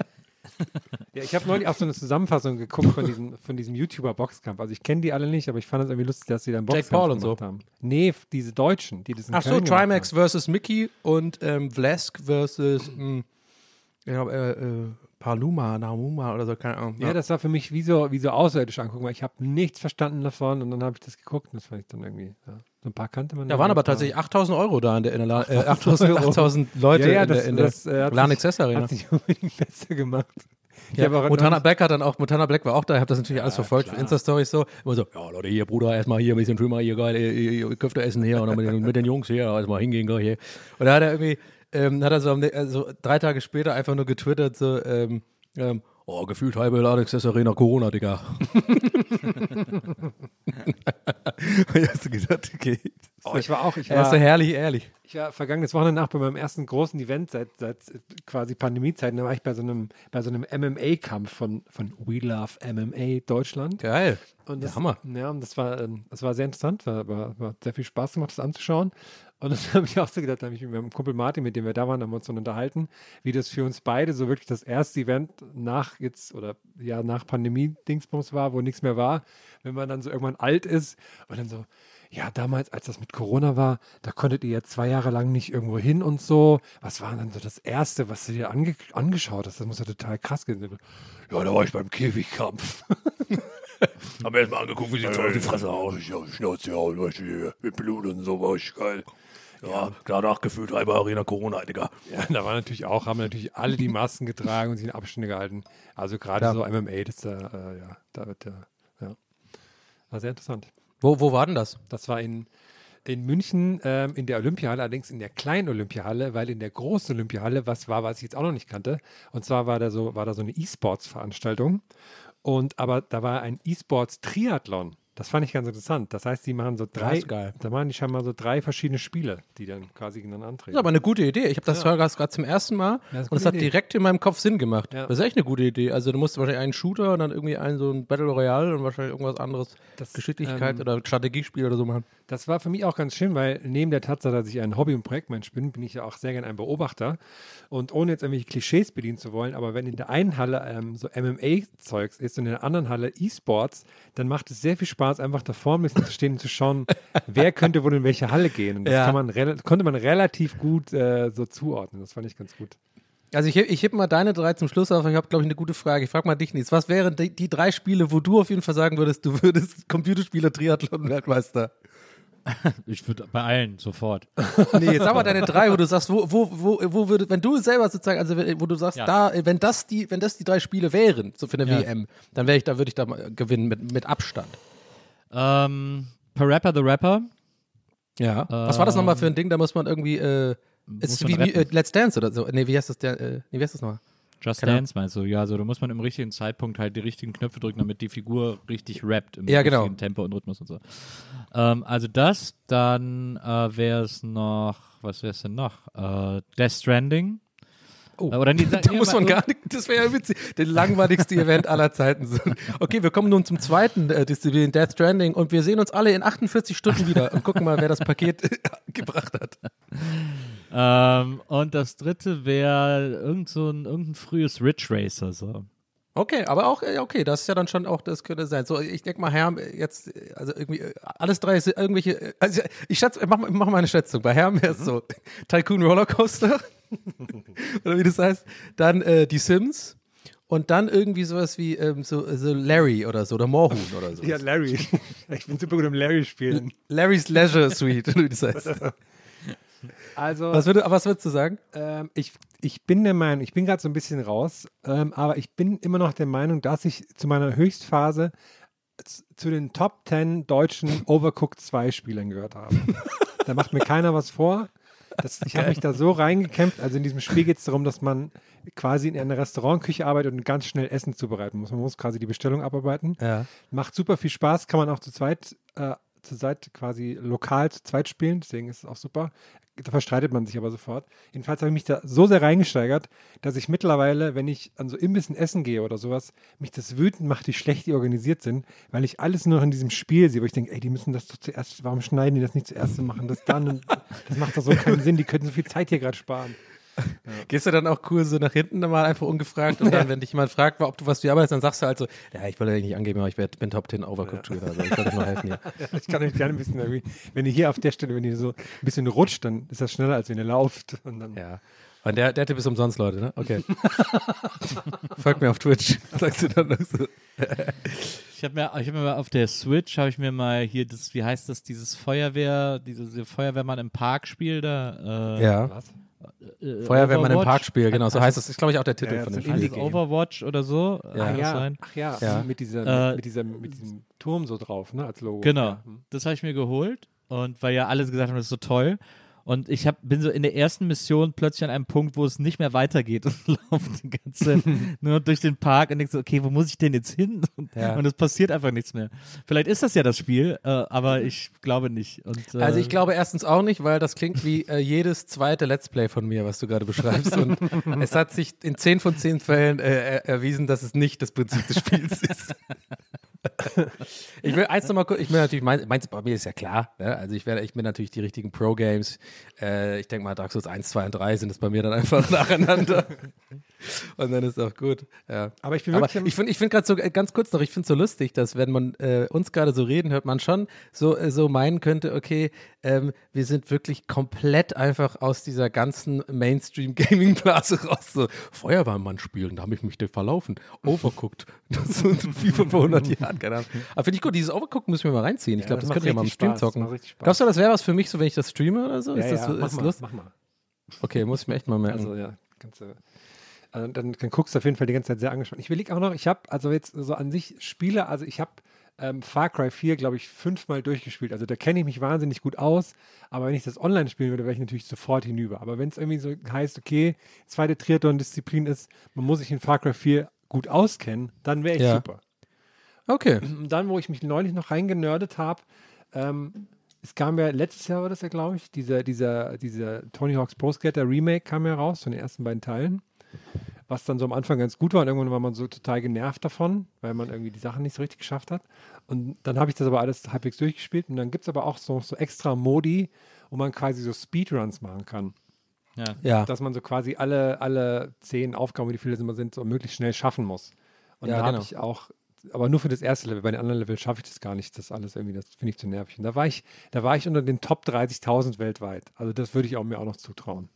Ja, ich habe neulich auch so eine Zusammenfassung geguckt von diesem, von diesem YouTuber-Boxkampf. Also ich kenne die alle nicht, aber ich fand es irgendwie lustig, dass sie da einen Jake Boxkampf Paul und so. haben. Nee, diese Deutschen, die das in Ach so, Köln Trimax versus Mickey und ähm, Vlask versus mh, ja, äh, äh, Paluma, Naumuma oder so, keine Ahnung. Ja, das war für mich wie so, wie so außerirdisch angucken, weil ich habe nichts verstanden davon und dann habe ich das geguckt und das fand ich dann irgendwie, ja. so ein paar kannte man. da waren aber tatsächlich 8000 Euro da in der, in der La äh, 8000 Euro. 8000 Leute ja, ja, in das, der, in der das, äh, Access Arena. Hat sich *laughs* unbedingt besser gemacht. Ja, Montana Black hat dann auch, Montana Black war auch da, ich habe das natürlich alles verfolgt, Insta-Stories so. Immer so, ja Leute, hier Bruder, erstmal hier ein bisschen schön mal hier geil, ihr, ihr, ihr Köfte essen hier und dann mit den, mit den Jungs hier, erstmal hingehen gleich hier. Und da hat er irgendwie, ähm, hat er so, ne- also drei Tage später einfach nur getwittert, so, ähm, ähm, oh, gefühlt halbe Ladexess Arena Corona, Digga. ich hab so gedacht, okay. Oh, ich war auch, ich Er ist so war, herrlich ehrlich. ich war vergangenes Wochenende nach bei meinem ersten großen Event seit, seit quasi Pandemiezeiten. Da war ich bei so einem, bei so einem MMA-Kampf von, von We Love MMA Deutschland. Geil. Und Ja, das, Hammer. Ja, und das war, ähm, das war sehr interessant, war, war, war sehr viel Spaß gemacht, das anzuschauen. Und dann *laughs* habe ich auch so gedacht, da habe ich mit meinem Kumpel Martin, mit dem wir da waren, haben wir uns dann unterhalten, wie das für uns beide so wirklich das erste Event nach jetzt oder ja nach Pandemie-Dingsbums war, wo nichts mehr war, wenn man dann so irgendwann alt ist und dann so, ja, damals, als das mit Corona war, da konntet ihr ja zwei Jahre lang nicht irgendwo hin und so. Was war dann so das Erste, was du dir ange angeschaut hast? Das muss ja total krass sein. Ja, da war ich beim Käfigkampf. *laughs* Haben wir erstmal angeguckt, wie sie so auf die Fresse hauen. Ich die Schnauze hauen, weißt du, hier, mit Blut und so, war ich geil. Ja, danach gefühlt halbe Arena Corona, Digga. Ja, da war natürlich auch, haben natürlich alle die Masken getragen und sich in Abstände gehalten. Also gerade so MMA, das da, äh, ja, da wird der, ja. War sehr interessant. Wo, wo war denn das? Das war in, in München ähm, in der Olympiahalle, allerdings in der kleinen Olympiahalle, weil in der großen Olympiahalle was war, was ich jetzt auch noch nicht kannte. Und zwar war da so, war da so eine E-Sports-Veranstaltung. Und aber da war ein E-Sports-Triathlon. Das fand ich ganz interessant. Das heißt, die machen so drei, ist geil. da machen die scheinbar so drei verschiedene Spiele, die dann quasi gegeneinander Das antreten. ist aber eine gute Idee. Ich habe das ja. gerade zum ersten Mal und es hat Idee. direkt in meinem Kopf Sinn gemacht. Ja. Das ist echt eine gute Idee. Also du musst wahrscheinlich einen Shooter und dann irgendwie einen so ein Battle Royale und wahrscheinlich irgendwas anderes, Das, Geschicklichkeit ähm, oder Strategiespiel oder so machen. Das war für mich auch ganz schön, weil neben der Tatsache, dass ich ein Hobby- und Projektmensch bin, bin ich ja auch sehr gerne ein Beobachter. Und ohne jetzt irgendwelche Klischees bedienen zu wollen, aber wenn in der einen Halle ähm, so MMA-Zeugs ist und in der anderen Halle E-Sports, dann macht es sehr viel Spaß, einfach da vorne ein bisschen zu stehen und zu schauen, wer könnte wohl in welche Halle gehen. Und das Ja. kann man konnte man relativ gut äh, so zuordnen. Das fand ich ganz gut. Also ich, heb- ich heb mal deine drei zum Schluss auf. Ich habe, glaube ich, eine gute Frage. Ich frage mal dich nichts. Was wären die, die drei Spiele, wo du auf jeden Fall sagen würdest, du würdest *laughs* Computerspieler Triathlon-Weltmeister? Ich würde bei allen sofort. *laughs* Nee, jetzt sag mal deine drei, wo du sagst, wo, wo, wo, wo würde, wenn du selber sozusagen, also wo du sagst, Ja. da, wenn das die, wenn das die drei Spiele wären, so für eine Ja. WM, dann wäre ich, da würde ich da mal gewinnen mit, mit Abstand. Ähm, Parappa the Rapper. Ja. Was war das nochmal für ein Ding? Da muss man irgendwie, äh, ist wie, äh, Let's Dance oder so. Nee, wie heißt das der, äh, nee, wie heißt das nochmal? Just Genau. Dance meinst du? Ja, also da muss man im richtigen Zeitpunkt halt die richtigen Knöpfe drücken, damit die Figur richtig rappt im Ja, genau. richtigen Tempo und Rhythmus und so. Ähm, also das, dann äh, wäre es noch, was wäre es denn noch? Äh, Death Stranding. Oh. Oder nee, *laughs* Da muss man gar nicht, das wäre ja witzig, der langweiligste *laughs* Event aller Zeiten. Okay, wir kommen nun zum zweiten äh, Disziplin, Death Stranding, und wir sehen uns alle in 48 Stunden wieder und gucken mal, wer das Paket *laughs* gebracht hat. Ähm, und das dritte wäre irgend so ein, irgendein frühes Ridge Racer. So. Okay, aber auch, äh, okay, das ist ja dann schon auch, das könnte sein. So, ich denke mal, Herm, jetzt, äh, also irgendwie, äh, alles drei sind irgendwelche, also ich schätze, ich mach, mal- mach mal eine Schätzung. Bei Herm wäre es so Tycoon Rollercoaster, *laughs* oder wie das heißt, dann äh, die Sims und dann irgendwie sowas wie ähm, so, so Larry oder so, oder Moorhuhn oder so. Ja, Larry. *laughs* Ich bin super gut im Larry-Spielen. Larry's Leisure Suite, wie das heißt. *laughs* Also, Was, würde, was würdest du sagen? Ähm, ich, ich bin der Meinung, ich bin gerade so ein bisschen raus, ähm, aber ich bin immer noch der Meinung, dass ich zu meiner Höchstphase zu den Top 10 deutschen *laughs* Overcooked 2 Spielern gehört habe. da macht mir keiner was vor. Das, ich habe mich da so reingekämpft. Also in diesem Spiel geht es darum, dass man quasi in einer Restaurantküche arbeitet und ganz schnell Essen zubereiten muss. Man muss quasi die Bestellung abarbeiten. Ja. Macht super viel Spaß, kann man auch zu zweit, äh, zu quasi lokal zu zweit spielen, deswegen ist es auch super. Da verstreitet man sich aber sofort. Jedenfalls habe ich mich da so sehr reingesteigert, dass ich mittlerweile, wenn ich an so Imbissen essen gehe oder sowas, mich das wütend macht, wie schlecht die organisiert sind, weil ich alles nur noch in diesem Spiel sehe, wo ich denke, ey, die müssen das doch zuerst, warum schneiden die das nicht zuerst und machen das dann? Und das macht doch so keinen *laughs* Sinn, die könnten so viel Zeit hier gerade sparen. Gehst du dann auch cool so nach hinten mal einfach ungefragt und dann, wenn dich jemand fragt, ob du was du arbeitest, dann sagst du halt so, ja, ich wollte eigentlich nicht angeben, aber ich bin Top 10 Overcooked Shooter, also ich wollte euch mal helfen hier. *laughs* Ich kann euch gerne ein bisschen irgendwie, wenn ihr hier auf der Stelle, wenn ihr so ein bisschen rutscht, dann ist das schneller, als wenn ihr lauft. Und dann, Ja. Und der, der Tipp ist umsonst, Leute, ne? Okay. *laughs* Folgt mir auf Twitch, *laughs* sagst du dann noch so. Ich habe mir, ich hab mir mal auf der Switch, habe ich mir mal hier das, wie heißt das, dieses Feuerwehr, dieses Feuerwehrmann im Park-Spiel da. Äh, Ja. Was? Äh, Feuerwehrmann im? Parkspiel, genau, so heißt das. ist, glaube ich, auch der Titel Ja, ja, von dem Spiel. es. Overwatch oder so? Ja. Das ja. sein? Ach ja, Ja. Mit, dieser, Äh, mit, diesem, mit diesem Turm so drauf, ne, als Logo. Genau, Ja. Hm. das habe ich mir geholt und weil ja alle gesagt haben, das ist so toll. Und ich hab, bin so in der ersten Mission plötzlich an einem Punkt, wo es nicht mehr weitergeht und *laughs* laufe die ganze *laughs* nur durch den Park und denke so, okay, wo muss ich denn jetzt hin? Und, Ja. und es passiert einfach nichts mehr. Vielleicht ist das ja das Spiel, äh, aber ich glaube nicht. Und, äh, Also ich glaube erstens auch nicht, weil das klingt wie äh, jedes zweite Let's Play von mir, was du gerade beschreibst. Und *laughs* es hat sich in 10 von 10 Fällen äh, er- erwiesen, dass es nicht das Prinzip des Spiels ist. Ich will eins nochmal kurz, ich will natürlich, mein, meins bei mir ist ja klar, ne? also ich werde, ich bin natürlich die richtigen Pro-Games, äh, ich denke mal Dark Souls 1, 2 und 3 sind es bei mir dann einfach *laughs* nacheinander und dann ist auch gut, ja. Aber ich bin Aber wirklich am- ich finde ich find gerade so, äh, ganz kurz noch, ich finde es so lustig, dass wenn man äh, uns gerade so reden hört, man schon so, äh, so meinen könnte, okay, ähm, wir sind wirklich komplett einfach aus dieser ganzen Mainstream-Gaming-Blase raus. So, Feuerwehrmann spielen, da habe ich mich verlaufen. Overcooked. Das ist wie vor 100 Jahren, keine Ahnung. Aber finde ich gut, dieses Overcooked müssen wir mal reinziehen. Ich glaube, das das, können wir mal im Stream Spaß, zocken. Glaubst du, das wäre was für mich, so wenn ich das streame oder so? Ja, ist das, ja, mach, ist mal, Lust? mach mal. Okay, muss ich mir echt mal merken. Also ja, kannst du. Also, dann, dann guckst du auf jeden Fall die ganze Zeit sehr angespannt. Ich überlege auch noch, ich habe also jetzt so an sich Spiele, also ich habe ähm, Far Cry 4, glaube ich, fünfmal durchgespielt. Also da kenne ich mich wahnsinnig gut aus. Aber wenn ich das online spielen würde, wäre ich natürlich sofort hinüber. Aber wenn es irgendwie so heißt, okay, zweite Triathlon-Disziplin ist, man muss sich in Far Cry 4 gut auskennen, dann wäre ich Ja. super. Okay. Und dann, wo ich mich neulich noch reingenördet habe, ähm, es kam ja, letztes Jahr war das ja, glaube ich, dieser, dieser, dieser Tony Hawk's Pro Skater Remake kam ja raus von den ersten beiden Teilen. Was dann so am Anfang ganz gut war und irgendwann war man so total genervt davon, weil man irgendwie die Sachen nicht so richtig geschafft hat. Und dann habe ich das aber alles halbwegs durchgespielt und dann gibt es aber auch so, so extra Modi, wo man quasi so Speedruns machen kann. Ja. Ja. Dass man so quasi alle, alle zehn Aufgaben, wie viele es immer sind, so möglichst schnell schaffen muss. Und Ja, da habe genau. ich auch, aber nur für das erste Level, bei den anderen Level schaffe ich das gar nicht. Das alles irgendwie, das finde ich zu nervig. Und da war ich, da war ich unter den Top 30.000 weltweit. Also das würde ich auch mir auch noch zutrauen.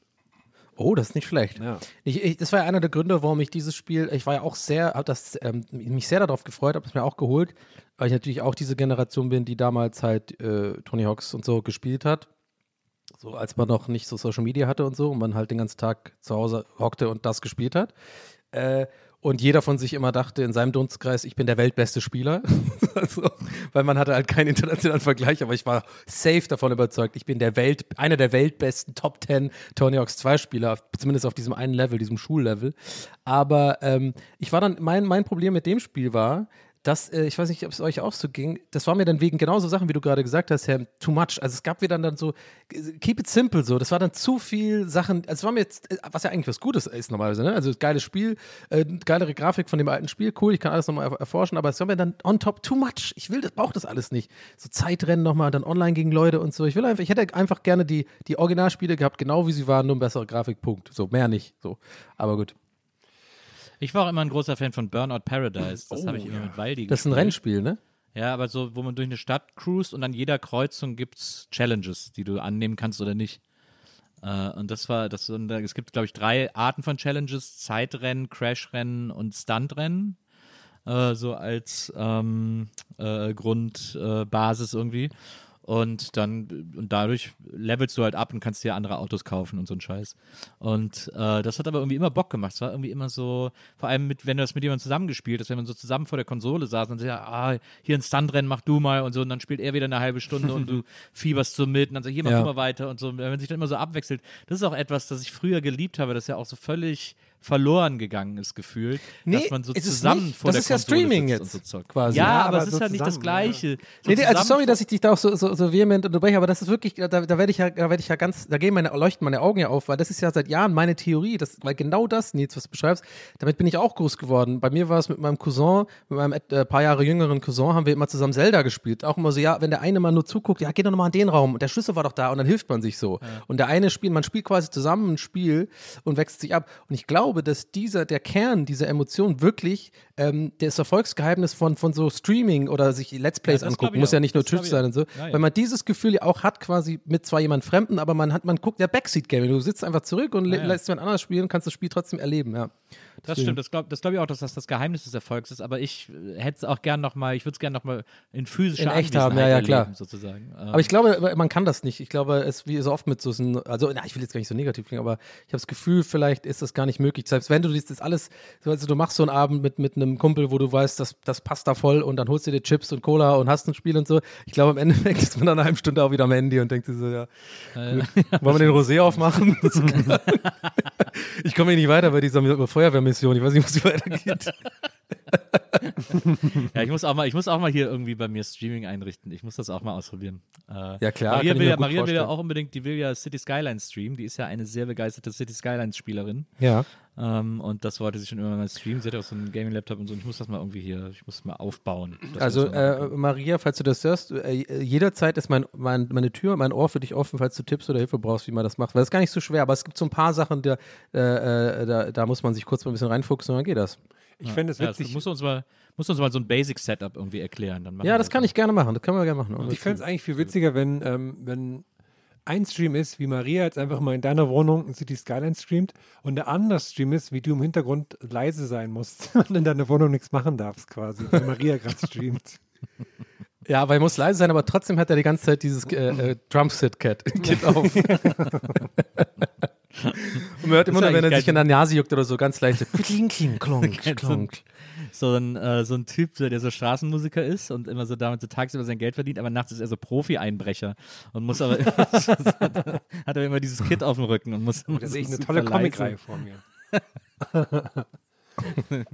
Oh, das ist nicht schlecht. Ja. Ich, ich, das war ja einer der Gründe, warum ich dieses Spiel, ich war ja auch sehr, habe das ähm, mich sehr darauf gefreut, habe es mir auch geholt, weil ich natürlich auch diese Generation bin, die damals halt äh, Tony Hawks und so gespielt hat. So als man noch nicht so Social Media hatte und so und man halt den ganzen Tag zu Hause hockte und das gespielt hat. Äh, und jeder von sich immer dachte in seinem Dunstkreis, ich bin der weltbeste Spieler. *laughs* also, weil man hatte halt keinen internationalen Vergleich, aber ich war safe davon überzeugt, ich bin der Welt, einer der weltbesten Top 10 Tony Hawks 2 Spieler, zumindest auf diesem einen Level, diesem Schullevel. Aber ähm, ich war dann, mein, mein Problem mit dem Spiel war, dass, äh, ich weiß nicht, ob es euch auch so ging, das war mir dann wegen genauso Sachen, wie du gerade gesagt hast, Herr, too much. Also es gab wieder dann so, keep it simple so, das war dann zu viel Sachen, also es war mir jetzt, äh, was ja eigentlich was Gutes ist normalerweise, ne? Also geiles Spiel, äh, geilere Grafik von dem alten Spiel, cool, ich kann alles nochmal erforschen, aber es war mir dann on top too much. Ich will das, brauche das alles nicht. So Zeitrennen nochmal, dann online gegen Leute und so. Ich will einfach, ich hätte einfach gerne die, die Originalspiele gehabt, genau wie sie waren, nur ein besserer Grafikpunkt. So, mehr nicht. So. Aber gut. Ich war auch immer ein großer Fan von Burnout Paradise. Das habe ich immer mit Waldi Das ist ein. Rennspiel, ne? Ja, aber so, wo man durch eine Stadt cruist und an jeder Kreuzung gibt's Challenges, die du annehmen kannst oder nicht. Äh, und das war, das, und es gibt, glaube ich, drei Arten von Challenges: Zeitrennen, Crashrennen und Stuntrennen. Äh, so als ähm, äh, Grundbasis äh, Basis irgendwie. Und dann, und dadurch levelst du halt ab und kannst dir andere Autos kaufen und so ein Scheiß. Und äh, das hat aber irgendwie immer Bock gemacht. Es war irgendwie immer so, vor allem mit, wenn du das mit jemandem zusammengespielt hast, wenn man so zusammen vor der Konsole saß und sagt, ja, ah, hier ein Stuntrennen, mach du mal und so, und dann spielt er wieder eine halbe Stunde und du *laughs* fieberst so mit und dann so, hier mach Ja. du mal weiter und so, wenn man sich dann immer so abwechselt. Das ist auch etwas, das ich früher geliebt habe, das ja auch so völlig verloren gegangen ist, gefühlt, Nee, dass man so zusammen nicht. vor Das der ist ja Streaming jetzt und so quasi. Ja, Ja, aber, aber es ist so halt nicht das Gleiche. So Nee, also sorry, dass ich dich da auch so, so, so vehement unterbreche, aber das ist wirklich, da, da werde ich ja, da werde ich ja ganz, da gehen meine, leuchten meine Augen ja auf, weil das ist ja seit Jahren meine Theorie, das, weil genau das, Nils, was du beschreibst, damit bin ich auch groß geworden. Bei mir war es mit meinem Cousin, mit meinem äh, paar Jahre jüngeren Cousin, haben wir immer zusammen Zelda gespielt. Auch immer so, ja, wenn der eine mal nur zuguckt, ja, geh doch nochmal in den Raum und der Schlüssel war doch da und dann hilft man sich so. Und der eine spielt, man spielt quasi zusammen ein Spiel und wechselt sich ab. Und ich glaube, dass dieser, der Kern dieser Emotion wirklich ähm, das Erfolgsgeheimnis von, von so Streaming oder sich Let's Plays Ja, angucken, muss ja nicht nur Twitch sein und so, Ja, ja. weil man dieses Gefühl ja auch hat, quasi mit zwar jemand Fremden, aber man hat, man guckt ja Backseat-Gaming. Du sitzt einfach zurück und lässt jemand anderes spielen und kannst das Spiel trotzdem erleben, ja. Das stimmt, das glaube das glaub ich auch, dass das das Geheimnis des Erfolgs ist, aber ich äh, hätte es auch gern nochmal, ich würde es gern nochmal in physischer In echt haben, ja, ja, erleben, klar. sozusagen. Ähm, Aber ich glaube, man kann das nicht. Ich glaube, es wie so oft mit so, so also na, ich will jetzt gar nicht so negativ klingen, aber ich habe das Gefühl, vielleicht ist das gar nicht möglich. Selbst wenn du das alles, so, also du machst so einen Abend mit, mit einem Kumpel, wo du weißt, das, das passt da voll und dann holst du dir Chips und Cola und hast ein Spiel und so. Ich glaube, im Endeffekt *laughs* ist man dann eine halbe Stunde auch wieder am Handy und denkt sich so, ja, Äh, wollen wir den Rosé aufmachen? *laughs* ich komme hier nicht weiter bei dieser Feuerwehrmission. Ich weiß nicht, was hier weitergeht. *laughs* ja, ich muss auch mal, ich muss auch mal hier irgendwie bei mir Streaming einrichten. Ich muss das auch mal ausprobieren. Äh, Ja, klar, Maria, will ja, Maria will ja auch unbedingt, die will ja City Skylines streamen. Die ist ja eine sehr begeisterte City Skylines Spielerin. Ja. Ähm, und das wollte sie schon immer mal streamen. Sie hat auch so einen Gaming-Laptop und so. Und ich muss das mal irgendwie hier, ich muss das mal aufbauen. Das Also äh, Maria, falls du das hörst, äh, jederzeit ist mein, mein, meine Tür, mein Ohr für dich offen, falls du Tipps oder Hilfe brauchst, wie man das macht. Weil das ist gar nicht so schwer, aber es gibt so ein paar Sachen, da, äh, äh, da, da muss man sich kurz mal ein bisschen reinfuchsen und dann geht das. Ich fände es ja, das witzig. musst du uns mal, musst du uns mal so ein Basic-Setup irgendwie erklären. Dann Ja, das kann ich gerne machen. Das können wir gerne machen. ich fände es eigentlich viel witziger, wenn, ähm, wenn ein Stream ist, wie Maria jetzt einfach mal in deiner Wohnung City Skyline streamt und der andere Stream ist, wie du im Hintergrund leise sein musst *laughs* und in deiner Wohnung nichts machen darfst quasi, wenn Maria gerade *laughs* streamt. Ja, weil er muss leise sein, aber trotzdem hat er die ganze Zeit dieses äh, äh, Drumset-Kit *laughs* Kit auf. und man hört immer nur, wenn er sich in der Nase juckt oder so, ganz leise. Kling, kling, klonk, klonk. So ein, äh, so ein Typ, der so Straßenmusiker ist und immer so damit so tagsüber sein Geld verdient, aber nachts ist er so Profi-Einbrecher und muss aber immer, *laughs* hat er immer dieses Kit auf dem Rücken und muss. Da sehe ich eine tolle Comic-Reihe vor mir. *laughs*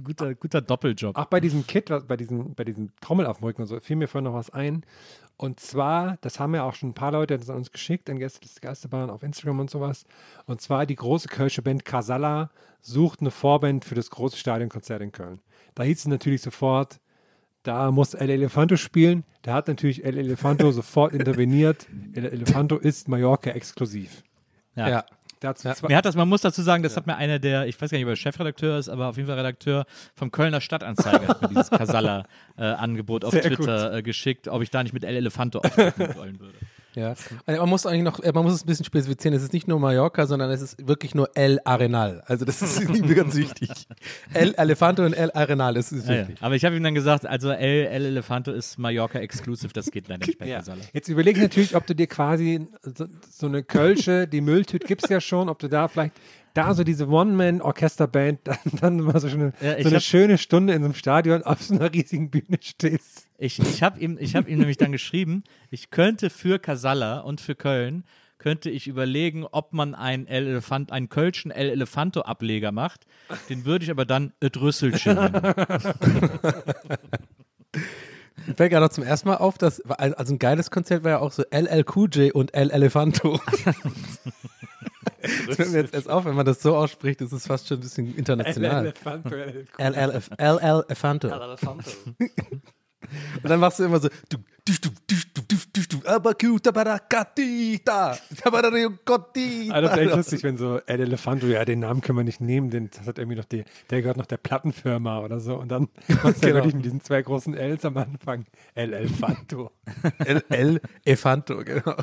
guter, guter Doppeljob. Auch bei diesem Kit, bei diesem, bei diesem Trommel auf dem Rücken und so, fiel mir vorhin noch was ein. Und zwar, das haben ja auch schon ein paar Leute das an uns geschickt, an Gäste des Geisterbahn auf Instagram und sowas. Und zwar die große kölsche Band Casalla sucht eine Vorband für das große Stadionkonzert in Köln. Da hieß es natürlich sofort, da muss El Elefanto spielen. Da hat natürlich El Elefanto *laughs* sofort interveniert. El Elefanto ist Mallorca exklusiv. Ja. Ja. Dazu zwei, Mir hat das, man muss dazu sagen, das hat mir einer der, ich weiß gar nicht, ob er Chefredakteur ist, aber auf jeden Fall Redakteur vom Kölner Stadtanzeiger hat mir dieses Casalla-Angebot auf Sehr Twitter äh, geschickt, ob ich da nicht mit El Elefanto auftreten wollen würde. Ja. Also Man muss eigentlich noch, äh, man muss es ein bisschen spezifizieren. Es ist nicht nur Mallorca, sondern es ist wirklich nur El Arenal. Also das ist *laughs* irgendwie ganz wichtig. El Elefanto und El Arenal, das ist Ja, ja. wichtig. Aber ich habe ihm dann gesagt, also El, El Elefanto ist Mallorca exclusive, das geht leider nicht bei *laughs* Ja. Jetzt überleg natürlich, ob du dir quasi so, so eine Kölsche, die Mülltüte gibt es ja schon, ob du da vielleicht da so diese One-Man-Orchesterband *laughs* dann, dann mal so, eine, Ja, so eine hab- schöne Stunde in so einem Stadion auf so einer riesigen Bühne stehst. Ich, ich habe ihm, ich hab ihm nämlich dann geschrieben, ich könnte für Casalla und für Köln, könnte ich überlegen, ob man einen El Elefant, einen Kölschen El Elefanto Ableger macht. Den würde ich aber dann et Rüsselchen nennen. Mir *laughs* fällt gerade noch zum ersten Mal auf, dass, also ein geiles Konzert war ja auch so LLQJ und El Elefanto. *laughs* das fällt mir jetzt erst auf, wenn man das so ausspricht, ist es fast schon ein bisschen international. El Elefanto. Und dann machst du immer so, du, du, du, du, du, Ah, das ist echt lustig, wenn so El Elefanto, ja, den Namen können wir nicht nehmen, den, das hat irgendwie noch die, der gehört noch der Plattenfirma oder so. Und dann *laughs* machst du Genau. wirklich mit diesen zwei großen Ls am Anfang. El Elefanto. *laughs* El, El Elefanto, genau.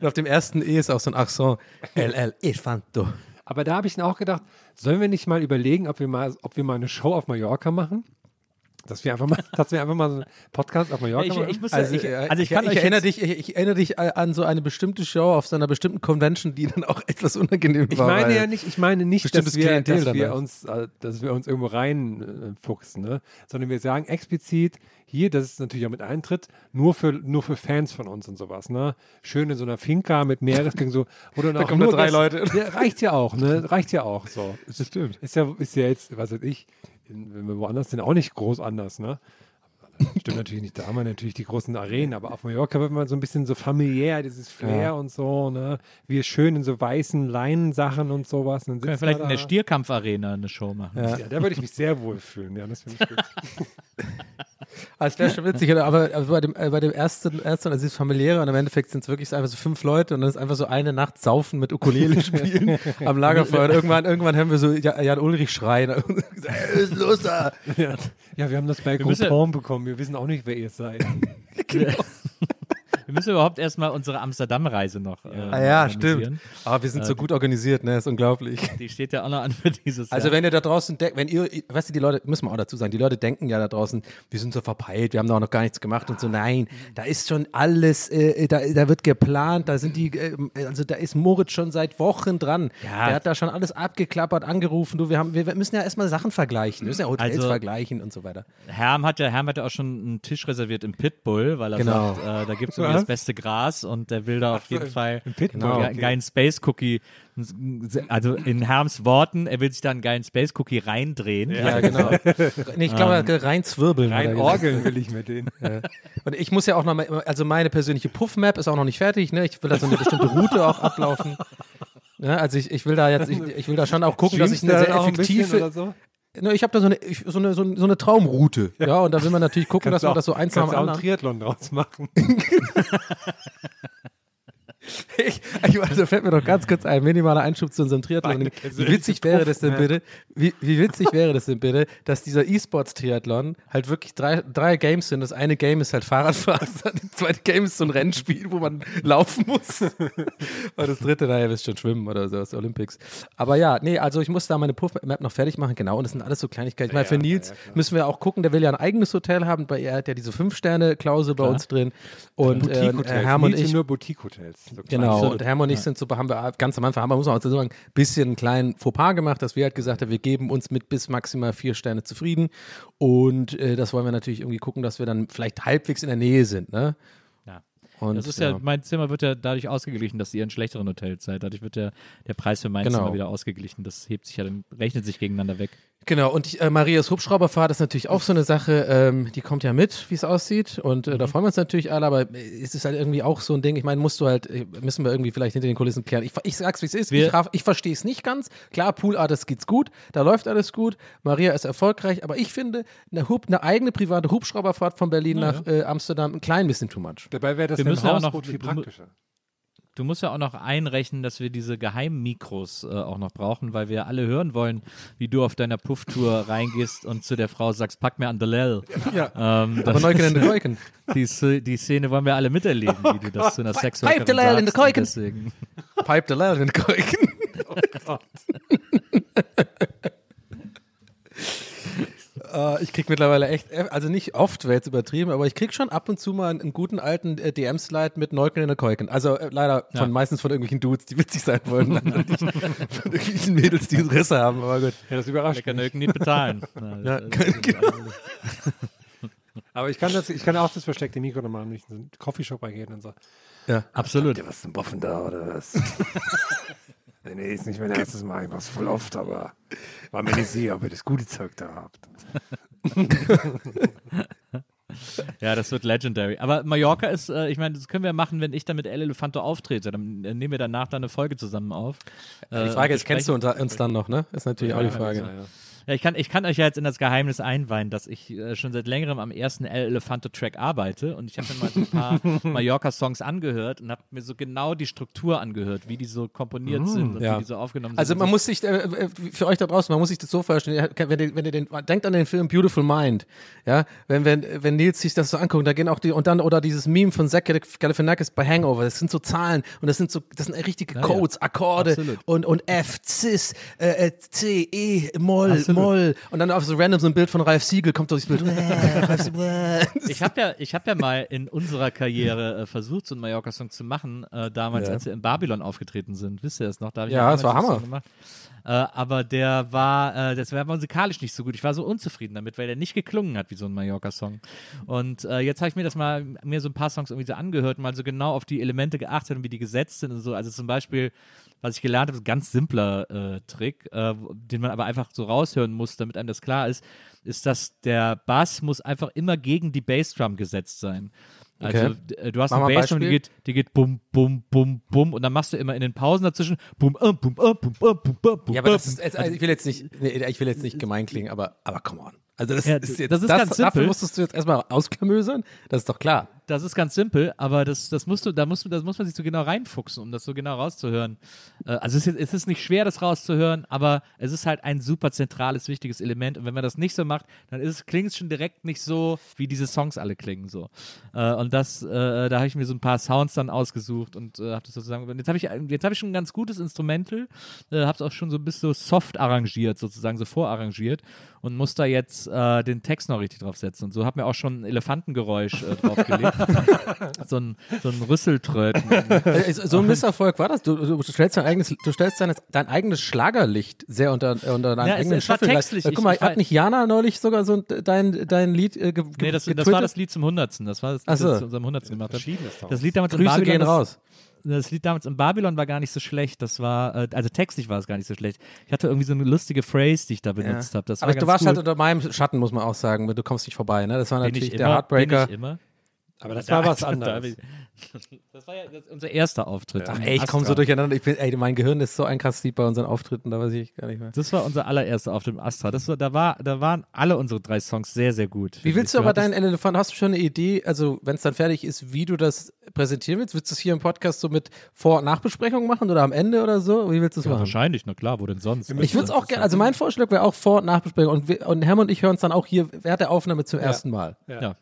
Und auf dem ersten E ist auch so ein Accent. El El Elefanto. Aber da habe ich dann auch gedacht, sollen wir nicht mal überlegen, ob wir mal, ob wir mal eine Show auf Mallorca machen? Dass wir einfach mal, *laughs* dass wir einfach mal so einen Podcast auf Mallorca Ich, machen? ich muss Also, ich, äh, also ich kann ich, erinnere dich, ich, ich erinnere dich äh, an so eine bestimmte Show auf so einer bestimmten Convention, die dann auch *laughs* etwas unangenehm Ich war. meine weil- ja nicht, ich meine nicht, dass wir, dass wir da. uns, äh, dass wir uns irgendwo reinfuchsen, ne? Sondern wir sagen explizit hier, das ist natürlich auch mit Eintritt, nur für, nur für Fans von uns und sowas, ne? Schön in so einer Finca mit Meeresgang so, oder noch kommen nur drei das, Leute. Ja, reicht ja auch, ne? Reicht ja auch so. Ist, stimmt. Ist ja, ist ja jetzt, was weiß ich, wenn wir woanders sind, auch nicht groß anders, ne? *laughs* Stimmt natürlich nicht, da haben wir natürlich die großen Arenen, aber auf Mallorca wird man so ein bisschen so familiär, dieses Flair Ja. und so, ne? Wir schön in so weißen Leinensachen und sowas. Dann können wir vielleicht in der. Stierkampfarena eine Show machen. Ja. Ja, da würde ich mich sehr wohl fühlen, ja, das finde ich gut. *laughs* Ah, es wäre schon witzig, oder? aber, aber bei dem, äh, bei dem ersten, ersten also dieses familiäre und im Endeffekt sind es wirklich einfach so fünf Leute und dann ist einfach so eine Nacht saufen mit Ukulele *laughs* spielen am Lagerfeuer. Und irgendwann, irgendwann hören wir so Ja- Jan Ulrich schreien. *laughs* Und gesagt, "Ey, Was ist los da? ja. ja, wir haben das bei müssen ja- Groupon bekommen, wir wissen auch nicht, wer ihr seid. *laughs* Wir müssen überhaupt erstmal unsere Amsterdam-Reise noch äh, Ah ja, stimmt. Aber wir sind so gut organisiert, ne? ist unglaublich. *laughs* Die steht ja auch noch an für dieses Also Jahr. wenn ihr da draußen denkt, wenn ihr, weißt du, die Leute, müssen wir auch dazu sagen, die Leute denken ja da draußen, wir sind so verpeilt, wir haben da auch noch gar nichts gemacht und so, nein, da ist schon alles, äh, da, da wird geplant, da sind die, äh, also da ist Moritz schon seit Wochen dran. Ja. Der hat da schon alles abgeklappert, angerufen, du, wir haben, wir müssen ja erstmal Sachen vergleichen, wir müssen ja Hotels Also- vergleichen und so weiter. Herm hat ja, Herm hat ja auch schon einen Tisch reserviert im Pitbull, weil er Genau. sagt, äh, da gibt es? *laughs* das beste Gras und der will da auf jeden Fall Pitbull, einen geilen Space Cookie. Also in Herms Worten, er will sich da einen geilen Space Cookie reindrehen. Ja, genau. nee, ich glaube, er hat rein zwirbeln. hat er Rein gesagt. orgeln will ich mit denen. *laughs* Und ich muss ja auch noch mal, also meine persönliche Puff-Map ist auch noch nicht fertig, ne? Ich will da so eine bestimmte Route auch ablaufen. Ne? Also ich, ich will da jetzt, ich, ich will da schon auch gucken, dass ich eine sehr ein effektive. so? Ne, ich habe da so eine, so, eine, so, eine, Traumroute. Ja. und da will man natürlich gucken, dass Kannst du man auch- das so eins nach dem anderen. Triathlon draus machen. *laughs* Ich, ich, also fällt mir doch ganz kurz ein, minimaler Einschub zu unserem Triathlon. Wie witzig wäre das denn bitte, wie, wie witzig wäre das denn bitte, dass dieser E-Sports-Triathlon halt wirklich drei, drei Games sind. Das eine Game ist halt Fahrradfahren, das zweite Game ist so ein Rennspiel, wo man laufen muss. Und das dritte, naja, wisst schon, Schwimmen oder so aus der Olympics. Aber ja, nee, also ich muss da meine Puff-Map noch fertig machen, genau. Und das sind alles so Kleinigkeiten. Ich meine, für Nils müssen wir auch gucken, der will ja ein eigenes Hotel haben, weil er hat ja diese Fünf-Sterne-Klausel bei uns drin. Und äh, Boutique-Hotels. Herm und ich nur Boutique-Hotels. So. Genau, Absolut. und Herm und ich sind so, haben wir ganz am Anfang, haben wir, muss man auch dazu sagen, ein bisschen einen kleinen Fauxpas gemacht, dass wir halt gesagt haben, wir geben uns mit bis maximal vier Sterne zufrieden. Und äh, das wollen wir natürlich irgendwie gucken, dass wir dann vielleicht halbwegs in der Nähe sind. Ne? Ja. Und, Das ist ja, mein Zimmer wird ja dadurch ausgeglichen, dass ihr in schlechteren Hotels seid. Dadurch wird der, der Preis für mein Genau. Zimmer wieder ausgeglichen. Das hebt sich ja dann, rechnet sich gegeneinander weg. Genau, und die, äh, Marias Hubschrauberfahrt ist natürlich auch so eine Sache, ähm, die kommt ja mit, wie es aussieht. Und äh, da freuen wir uns natürlich alle, aber äh, es ist halt irgendwie auch so ein Ding. Ich meine, musst du halt, äh, müssen wir irgendwie vielleicht hinter den Kulissen klären. Ich, ich sag's, wie es ist. Wir- ich ich verstehe es nicht ganz. Klar, Pool Artist geht's gut, da läuft alles gut. Maria ist erfolgreich, aber ich finde, eine, Hub, eine eigene private Hubschrauberfahrt von Berlin nach äh, Amsterdam ein klein bisschen too much. Dabei wäre das Wir müssen ja auch noch- viel praktischer. Du musst ja auch noch einrechnen, dass wir diese Geheimmikros äh, auch noch brauchen, weil wir alle hören wollen, wie du auf deiner Pufftour *laughs* reingehst und zu der Frau sagst, pack mir an der Lell. Ja. Ähm, Aber Neuken in den Keuken. *laughs* die, die Szene wollen wir alle miterleben, wie du das zu einer Pipe Sexworkerin the Lell in the sagst. und Keuken. Pipe the Lell in den Keuken. *laughs* Äh, ich krieg mittlerweile echt, äh, also nicht oft, wäre jetzt übertrieben, aber ich krieg schon ab und zu mal einen, einen guten alten äh, DM-Slide mit Neuken in der Keuken. Also äh, leider von Ja. meistens von irgendwelchen Dudes, die witzig sein wollen, *laughs* nicht von irgendwelchen Mädels, die Interesse haben, aber gut. Ja, das überrascht Lecker mich. Nöken nicht bezahlen. *laughs* Ja, genau. *laughs* Aber ich kann, das, ich kann auch das versteckte Mikro noch machen, wenn ich in einen Coffeeshop reingehen und so. Absolut. was zum Boffen da oder was? Nee, ist nicht mein erstes Mal. Ich mach's voll oft, aber war mir nicht sicher, ob ihr das gute Zeug da habt. *laughs* Ja, das wird legendary. Aber Mallorca ist, äh, ich meine, das können wir machen, wenn ich dann mit El Elefanto auftrete. Dann äh, nehmen wir danach dann eine Folge zusammen auf. Die Äh, Frage und ist, kennst du uns, uns dann noch, ne? Ist natürlich auch die Frage. Ja, ja. Ja, ich kann, ich kann euch ja jetzt in das Geheimnis einweihen, dass ich äh, schon seit längerem am ersten El Elefanto-Track arbeite und ich habe mir mal so ein paar *laughs* Mallorca-Songs angehört und habe mir so genau die Struktur angehört, wie die so komponiert sind und ja. wie die so aufgenommen Also sind. man muss sich, äh, äh, für euch da draußen, man muss sich das so vorstellen, wenn ihr, wenn ihr den, denkt an den Film Beautiful Mind, ja, wenn, wenn, wenn Nils sich das so anguckt, da gehen auch die, und dann, oder dieses Meme von Zach Galifianakis bei Hangover, das sind so Zahlen und das sind so, das sind richtige Ja, Codes, Akkorde Absolut. und, und F, Cis, äh, äh, C, E, Moll, Absolut. Moll und dann auf so random so ein Bild von Ralf Siegel kommt durchs Bild. *laughs* Ich habe ja, ich hab ja mal in unserer Karriere äh, versucht, so einen Mallorca-Song zu machen, äh, damals, Ja. als wir in Babylon aufgetreten sind. Wisst ihr das noch? Da Ja, das war Hammer. Gemacht. Äh, aber der war, äh, das war musikalisch nicht so gut. Ich war so unzufrieden damit, weil der nicht geklungen hat wie so ein Mallorca-Song. Und äh, jetzt habe ich mir das mal, mir so ein paar Songs irgendwie so angehört mal so genau auf die Elemente geachtet und wie die gesetzt sind und so. Also zum Beispiel, was ich gelernt habe, ist ein ganz simpler äh, Trick, äh, den man aber einfach so raushören muss, damit einem das klar ist, ist, dass der Bass muss einfach immer gegen die Bassdrum gesetzt sein. Also Okay. äh, du hast Mach eine Bassdrum, die geht, die geht bum, bum, bum, bum und dann machst du immer in den Pausen dazwischen bum, bum, bum, äh, bum, äh, bum, Ja, aber das ist, also ich will jetzt nicht, nee, ich will jetzt nicht gemein klingen, aber, aber come on. Also das Ja, ist jetzt, das ist ganz Dafür simpel. musstest du jetzt erstmal ausklamösern, das ist doch klar. Das ist ganz simpel, aber das, das musst du, da musst du, das muss man sich so genau reinfuchsen, um das so genau rauszuhören. Äh, also es ist, es ist nicht schwer, das rauszuhören, aber es ist halt ein super zentrales, wichtiges Element. Und wenn man das nicht so macht, dann ist, klingt es schon direkt nicht so, wie diese Songs alle klingen so. Äh, und das, äh, da habe ich mir so ein paar Sounds dann ausgesucht und habe das sozusagen. Jetzt habe ich, jetzt habe ich schon ein ganz gutes Instrumental, habe es auch schon so ein bisschen so soft arrangiert, sozusagen so vorarrangiert und muss da jetzt äh, den Text noch richtig draufsetzen. Und so habe mir auch schon ein Elefantengeräusch äh, draufgelegt. *laughs* so ein, so ein Rüsseltröten. Äh, So ein Misserfolg war das. Du, du stellst dein eigenes, du stellst dein, dein eigenes Schlagerlicht sehr unter, unter deinem Ja, es- eigenen es war Scheffel. textlich. Äh, Guck mal, Ich- hat nicht Jana neulich sogar so ein- dein, dein Lied äh, ge, Nee, das, das war das Lied zum Hundertsten. Das war das Lied, so. das zu unserem Hundertsten gemacht draus. Das Lied damals in Grüße Babylon, gehen das, raus. Das Lied damals in Babylon war gar nicht so schlecht. Das war, äh, also textlich war es gar nicht so schlecht. Ich hatte irgendwie so eine lustige Phrase, die ich da benutzt habe. Das Aber du warst cool. halt unter meinem Schatten, muss man auch sagen. Du kommst nicht vorbei. Ne? Das war natürlich ich der Heartbreaker. Bin ich immer. Aber das war was *laughs* Da- anderes. Das war ja das unser erster Auftritt. Ach, im ey, ich komme so durcheinander. Ich bin, ey, mein Gehirn ist so ein krass Lied bei unseren Auftritten, da weiß ich gar nicht mehr. Das war unser allererster Auftritt im Astra. Das war, da, war, da waren alle unsere drei Songs sehr, sehr gut. Wie willst du aber deinen Elefant, hast du schon eine Idee, also wenn es dann fertig ist, wie du das präsentieren willst? Willst du es hier im Podcast so mit Vor- und Nachbesprechung machen oder am Ende oder so? Wie willst du es Ja, machen? wahrscheinlich, na klar, wo denn sonst? Ich würde es auch gerne, also mein Vorschlag wäre auch Vor- und Nachbesprechung und, wir, und Hermann und ich hören es dann auch hier während der Aufnahme zum ersten Mal. Ja.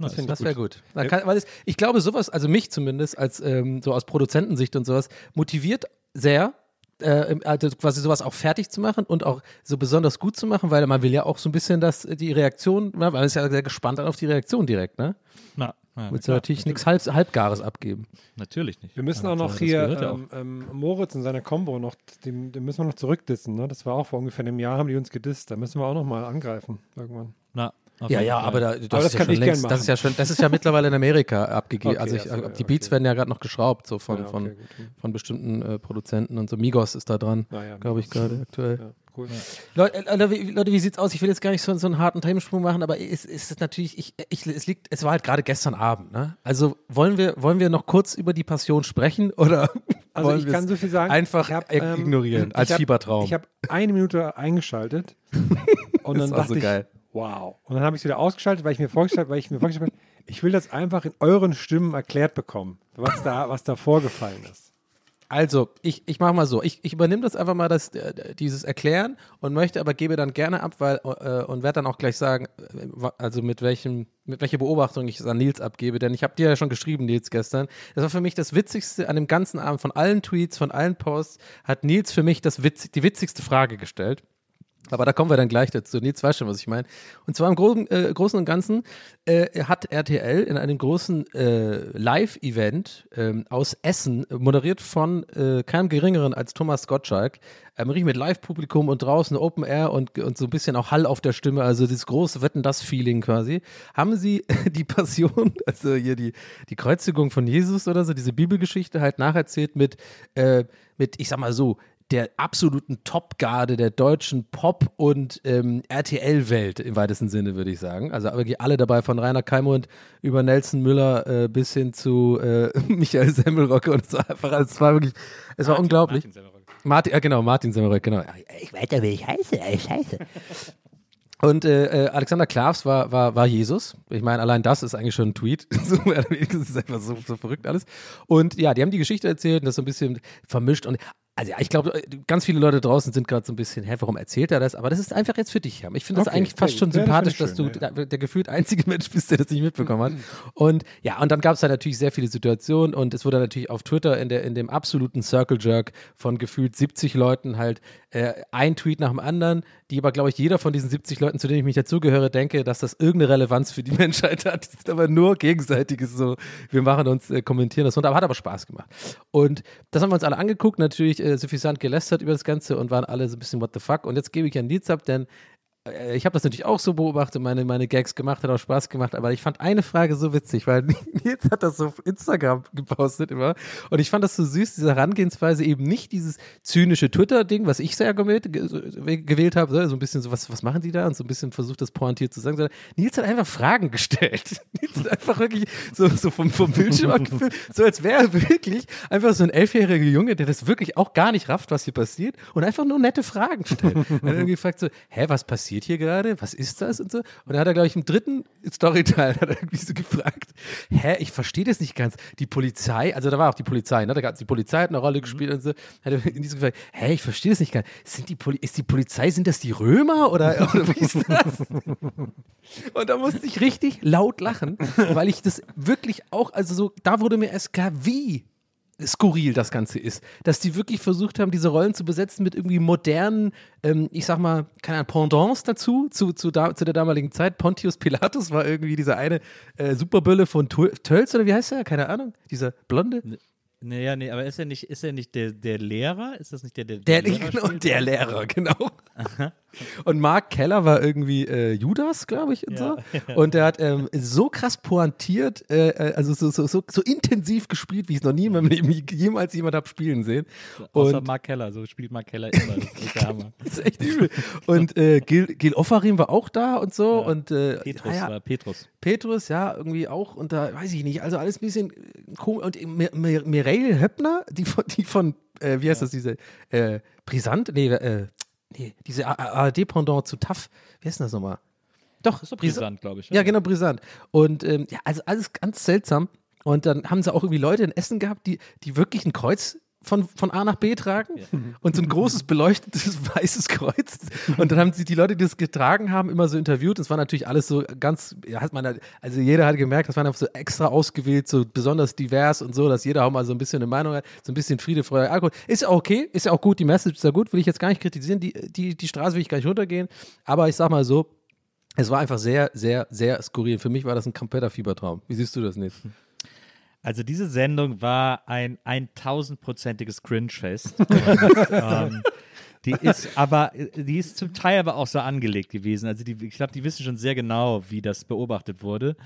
Ja. Das, ist das wäre gut. Dann kann, weil es, ich glaube, sowas, also mich zumindest, als ähm, so aus Produzentensicht und sowas, motiviert sehr, äh, also quasi sowas auch fertig zu machen und auch so besonders gut zu machen, weil man will ja auch so ein bisschen dass die Reaktion, na, man ist ja sehr gespannt dann auf die Reaktion direkt, ne? Na, na, Willst du klar, natürlich nichts Halb, Halbgares abgeben. Natürlich nicht. Wir müssen Ja, auch noch das hier ja ähm, ähm, Moritz in seiner Combo noch, den, den müssen wir noch zurückdissen. Ne? Das war auch vor ungefähr einem Jahr, haben die uns gedisst. Da müssen wir auch noch mal angreifen irgendwann. Na, Ja, ja, Fall. aber da, das, das ist ja kann schon ich längst, das ist ja schon, das ist ja mittlerweile in Amerika abgegeben. Okay, also ich, ach so, ja, die Beats okay. werden ja gerade noch geschraubt, so von, Ja, okay, von, gut. von bestimmten äh, Produzenten und so. Migos ist da dran, ja, glaube ich, gerade aktuell. Ja, cool. Leute, äh, Leute, wie, Leute, wie sieht's aus? Ich will jetzt gar nicht so, so einen harten Themensprung machen, aber es, es ist natürlich, ich, ich, es liegt, es war halt gerade gestern Abend, ne? Also wollen wir, wollen wir noch kurz über die Passion sprechen *laughs* oder Also wollen ich kann so viel sagen. einfach ich hab, ig- ähm, ignorieren als ich hab, Fiebertraum? Ich habe eine Minute eingeschaltet *laughs* und Das dann war dachte so ich, geil. Wow. Und dann habe ich es wieder ausgeschaltet, weil ich mir vorgestellt, weil ich mir vorgestellt habe, ich will das einfach in euren Stimmen erklärt bekommen, was da, was da vorgefallen ist. Also, ich, ich mache mal so. Ich, ich übernehme das einfach mal, das, äh, dieses Erklären und möchte aber gebe dann gerne ab, weil äh, und werde dann auch gleich sagen, äh, also mit welchem, mit welcher Beobachtung ich es an Nils abgebe, denn ich habe dir ja schon geschrieben, Nils, gestern. Das war für mich das Witzigste an dem ganzen Abend, von allen Tweets, von allen Posts, hat Nils für mich das Witz, die witzigste Frage gestellt. Aber da kommen wir dann gleich dazu. Nils weiß schon, was ich meine. Und zwar im Großen, äh, Großen und Ganzen äh, hat RTL in einem großen äh, Live-Event ähm, aus Essen, moderiert von äh, keinem Geringeren als Thomas Gottschalk, ähm, richtig mit Live-Publikum und draußen Open Air und, und so ein bisschen auch Hall auf der Stimme, also dieses große Wetten-Das-Feeling quasi, haben sie *laughs* die Passion, also hier die, die Kreuzigung von Jesus oder so, diese Bibelgeschichte halt nacherzählt mit, äh, mit ich sag mal so, der absoluten Topgarde der deutschen Pop- und ähm, RTL-Welt im weitesten Sinne, würde ich sagen. Also wirklich alle dabei, von Rainer Keimund über Nelson Müller äh, bis hin zu äh, *laughs* Michael Semmelrocke und war einfach, es war wirklich, es war unglaublich. Martin Semmelrogge. Martin, ja genau, Martin Semmelrocke, genau. Ich weiß ja, wie ich heiße. Ey, scheiße. Und äh, äh, Alexander Klavs war, war, war Jesus. Ich meine, allein das ist eigentlich schon ein Tweet. *laughs* so, das ist einfach so, so verrückt alles. Und ja, die haben die Geschichte erzählt und das so ein bisschen vermischt. Und also ja, ich glaube, ganz viele Leute draußen sind gerade so ein bisschen, hä, warum erzählt er das? Aber das ist einfach jetzt für dich, Herr. Ich finde das Okay, eigentlich fast schon. Ja, das sympathisch, finde dass ich du schön, ja. der, der gefühlt einzige *laughs* Mensch bist, der das nicht mitbekommen hat. Und ja, und dann gab es da natürlich sehr viele Situationen und es wurde natürlich auf Twitter in, der, in dem absoluten Circle Jerk von gefühlt 70 Leuten halt äh, ein Tweet nach dem anderen, die aber, glaube ich, jeder von diesen 70 Leuten, zu denen ich mich dazugehöre, denke, dass das irgendeine Relevanz für die *laughs* Menschheit hat. Das ist aber nur gegenseitiges so. Wir machen uns, äh, kommentieren das runter, aber hat aber Spaß gemacht. Und das haben wir uns alle angeguckt, natürlich äh, suffisant gelästert über das Ganze und waren alle so ein bisschen what the fuck. Und jetzt gebe ich an Nils ab, denn ich habe das natürlich auch so beobachtet, meine, meine Gags gemacht, hat auch Spaß gemacht, aber ich fand eine Frage so witzig, weil *laughs* Nils hat das so auf Instagram gepostet immer und ich fand das so süß, diese Herangehensweise eben nicht dieses zynische Twitter-Ding, was ich sehr gewählt, gewählt habe, so ein bisschen so, was, was machen die da und so ein bisschen versucht, das pointiert zu sagen, sondern Nils hat einfach Fragen gestellt. *laughs* Nils hat einfach wirklich so, so vom, vom Bildschirm *laughs* abgefilmt, so als wäre er wirklich einfach so ein elfjähriger Junge, der das wirklich auch gar nicht rafft, was hier passiert und einfach nur nette Fragen stellt. Und dann irgendwie fragt so, hä, was passiert hier gerade? Was ist das? Und so. Und dann hat er, glaube ich, im dritten Storyteil *laughs* hat er irgendwie so gefragt, hä, ich verstehe das nicht ganz. Die Polizei, also da war auch die Polizei, ne? Da gab die Polizei hat eine Rolle gespielt und so. Hat er in diesem gefragt, hä, ich verstehe das nicht ganz. Sind die Poli ist die Polizei, sind das die Römer oder, *laughs* oder wie ist das? Und da musste ich richtig laut lachen, weil ich das wirklich auch, also so, da wurde mir erst klar, wie skurril das Ganze ist. Dass die wirklich versucht haben, diese Rollen zu besetzen mit irgendwie modernen, ähm, ich sag mal, keine Ahnung, Pendants dazu, zu, zu, da, zu der damaligen Zeit. Pontius Pilatus war irgendwie dieser eine äh, Superbülle von Tölz oder wie heißt er? Keine Ahnung. Dieser Blonde. Naja, nee, aber ist er nicht, ist er nicht der, der Lehrer? Ist das nicht der, der, Der, Lehrer genau, der Lehrer, genau. Und Mark Keller war irgendwie äh, Judas, glaube ich, und Ja. so. Und der hat ähm, so krass pointiert, äh, äh, also so, so, so, so intensiv gespielt, wie ich es noch nie in meinem Leben jemals jemand habe spielen sehen. Außer Und Mark Keller, so spielt Mark Keller immer. Das ist echt der Hammer. *laughs* das ist echt übel. Und äh, Gil, Gil Offarim war auch da und so. Und äh, Petrus ah ja, war Petrus. Petrus, ja, irgendwie auch. Und da weiß ich nicht. Also alles ein bisschen komisch. Und Mir- Mir- Mireille Höppner, die von, die von äh, wie heißt das, diese äh, Brisant? Nee, äh, nee diese ARD-Pendant zu TAF. Wie heißt denn das nochmal? Doch, Brisant. brisant, glaube ich. Ja, genau, brisant. Und ähm, ja, also alles ganz seltsam. Und dann haben sie auch irgendwie Leute in Essen gehabt, die, die wirklich ein Kreuz von, von A nach B tragen und so ein großes beleuchtetes *laughs* weißes Kreuz. Und dann haben sie die Leute, die das getragen haben, immer so interviewt. Und es war natürlich alles so ganz, ja, hat man, also jeder hat gemerkt, das waren einfach so extra ausgewählt, so besonders divers und so, dass jeder auch mal so ein bisschen eine Meinung hat, so ein bisschen Friede, Freude, Alkohol. Ist ja okay, ist ja auch gut, die Message ist ja gut, will ich jetzt gar nicht kritisieren, die, die, die Straße will ich gar nicht runtergehen. Aber ich sag mal so, es war einfach sehr, sehr, sehr skurril. Für mich war das ein kompletter Fiebertraum. Wie siehst du das nicht? Also diese Sendung war ein 1000-prozentiges Cringe-Fest. *laughs* Ähm, Die ist aber, die ist zum Teil aber auch so angelegt gewesen. Also die, ich glaube, die wissen schon sehr genau, wie das beobachtet wurde.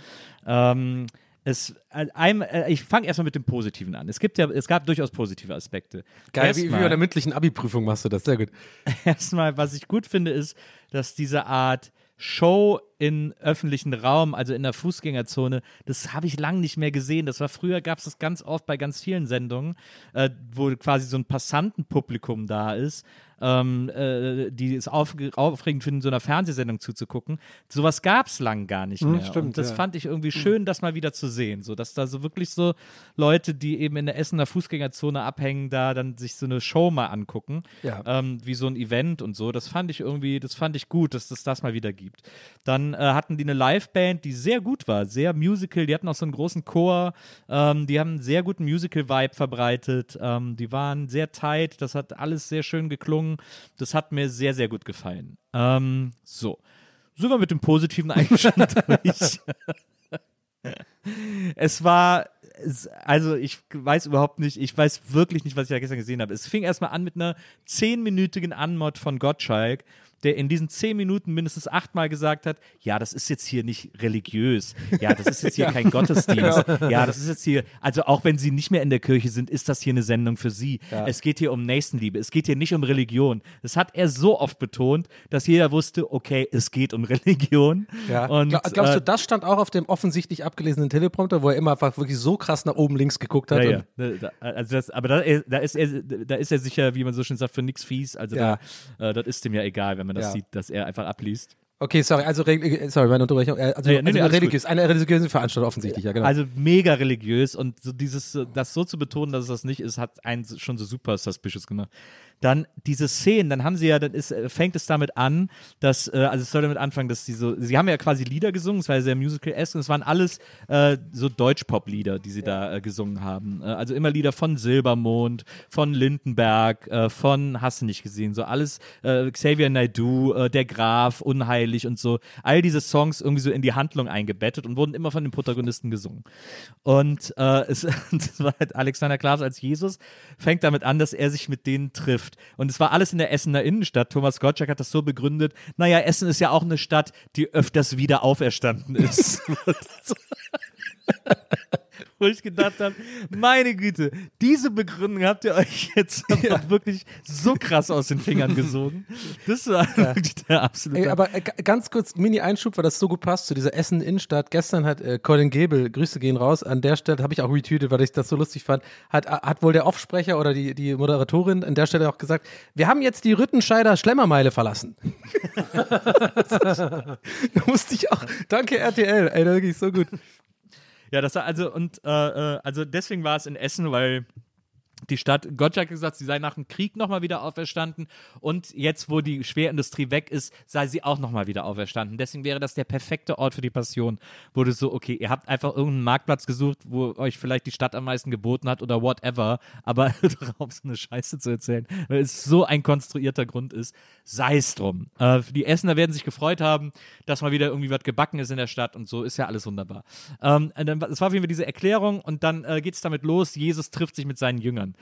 Ähm, es, äh, einem, äh, ich fange erstmal mit dem Positiven an. Es gibt ja, es gab durchaus positive Aspekte. Geil, wie, wie Erstmal- bei der mündlichen Abi-Prüfung machst du das, sehr gut. *laughs* erstmal, was ich gut finde, ist, dass diese Art Show in öffentlichen Raum, also in der Fußgängerzone, das habe ich lange nicht mehr gesehen. Das war früher, gab es das ganz oft bei ganz vielen Sendungen, äh, wo quasi so ein Passantenpublikum da ist, ähm, äh, die es auf, aufregend finden, so einer Fernsehsendung zuzugucken. Sowas gab es lang gar nicht mehr. stimmt, Und das ja. fand ich irgendwie schön, das mal wieder zu sehen. So, dass da so wirklich so Leute, die eben in der Essener Fußgängerzone abhängen, da dann sich so eine Show mal angucken. Ja. Ähm, wie so ein Event und so. Das fand ich irgendwie, das fand ich gut, dass das das mal wieder gibt. Dann äh, hatten die eine Liveband, die sehr gut war, sehr musical. Die hatten auch so einen großen Chor. Ähm, die haben einen sehr guten Musical-Vibe verbreitet. Ähm, die waren sehr tight. Das hat alles sehr schön geklungen. Das hat mir sehr, sehr gut gefallen. Ähm, so. Sind wir mit dem Positiven eigentlich *laughs* durch? es war, also ich weiß überhaupt nicht, ich weiß wirklich nicht, was ich da gestern gesehen habe. Es fing erstmal an mit einer zehnminütigen Anmod von Gottschalk, der in diesen zehn Minuten mindestens achtmal gesagt hat, ja, das ist jetzt hier nicht religiös, ja, das ist jetzt hier *laughs* kein Gottesdienst, *laughs* ja, das ist jetzt hier, also auch wenn sie nicht mehr in der Kirche sind, ist das hier eine Sendung für sie. Es geht hier um Nächstenliebe, es geht hier nicht um Religion. Das hat er so oft betont, dass jeder wusste, okay, es geht um Religion. Ja. Und, Gla- Glaubst äh, du, das stand auch auf dem offensichtlich abgelesenen Teleprompter, wo er immer einfach wirklich so krass nach oben links geguckt hat? Ja, ja. Also das, aber da, da, ist er, da ist er sicher, wie man so schön sagt, für nix fies. Also Ja. da, äh, das ist dem ja egal, wenn man das Ja. sieht, dass er einfach abliest. Okay, sorry, also relig- sorry, meine Unterbrechung. Äh, Also, nee, nee, also alles religiös, eine religiöse Veranstaltung offensichtlich, ja, genau. Also mega religiös und so dieses, äh, das so zu betonen, dass es das nicht ist, hat einen schon so super suspicious gemacht. Dann diese Szenen, dann haben sie ja, dann ist, äh, fängt es damit an, dass, äh, also es soll damit anfangen, dass sie so, sie haben ja quasi Lieder gesungen, es war ja sehr musical-esque und es waren alles äh, so Deutsch-Pop-Lieder, die sie da äh, gesungen haben. Äh, also immer Lieder von Silbermond, von Lindenberg, äh, von Hast du nicht gesehen, so alles, Xavier Naidoo, Der Graf, Unheilig und so, all diese Songs irgendwie so in die Handlung eingebettet und wurden immer von den Protagonisten gesungen. Und *laughs* es, das war halt Alexander Klaas als Jesus, fängt damit an, dass er sich mit denen trifft. Und es war alles in der Essener Innenstadt. Thomas Gottschalk hat das so begründet, naja, Essen ist ja auch eine Stadt, die öfters wieder auferstanden ist. *laughs* *laughs* *laughs* Wo ich gedacht habe, meine Güte, diese Begründung habt ihr euch jetzt *laughs* einfach wirklich so krass aus den Fingern gesogen. Das war wirklich der absolute. Ey, aber äh, ganz kurz, Mini-Einschub, weil das so gut passt zu dieser Essen-Innenstadt. Gestern hat äh, Colin Gebel, Grüße gehen raus, an der Stelle, habe ich auch retweetet, weil ich das so lustig fand, hat, hat wohl der Offsprecher oder die, die Moderatorin an der Stelle auch gesagt, wir haben jetzt die Rüttenscheider Schlemmermeile verlassen. *laughs* da musste ich auch, danke RTL, ey, wirklich so gut. Ja, das war also und äh, äh, also deswegen war es in Essen, weil die Stadt, Gottschalk hat gesagt, sie sei nach dem Krieg nochmal wieder auferstanden und jetzt, wo die Schwerindustrie weg ist, sei sie auch nochmal wieder auferstanden. Deswegen wäre das der perfekte Ort für die Passion. Wurde so, okay, ihr habt einfach irgendeinen Marktplatz gesucht, wo euch vielleicht die Stadt am meisten geboten hat oder whatever, aber *laughs* darauf so eine Scheiße zu erzählen, weil es so ein konstruierter Grund ist, sei es drum. Äh, die Essener werden sich gefreut haben, dass mal wieder irgendwie was gebacken ist in der Stadt und so, ist ja alles wunderbar. Ähm, es war auf jeden Fall diese Erklärung und dann äh, geht es damit los, Jesus trifft sich mit seinen Jüngern.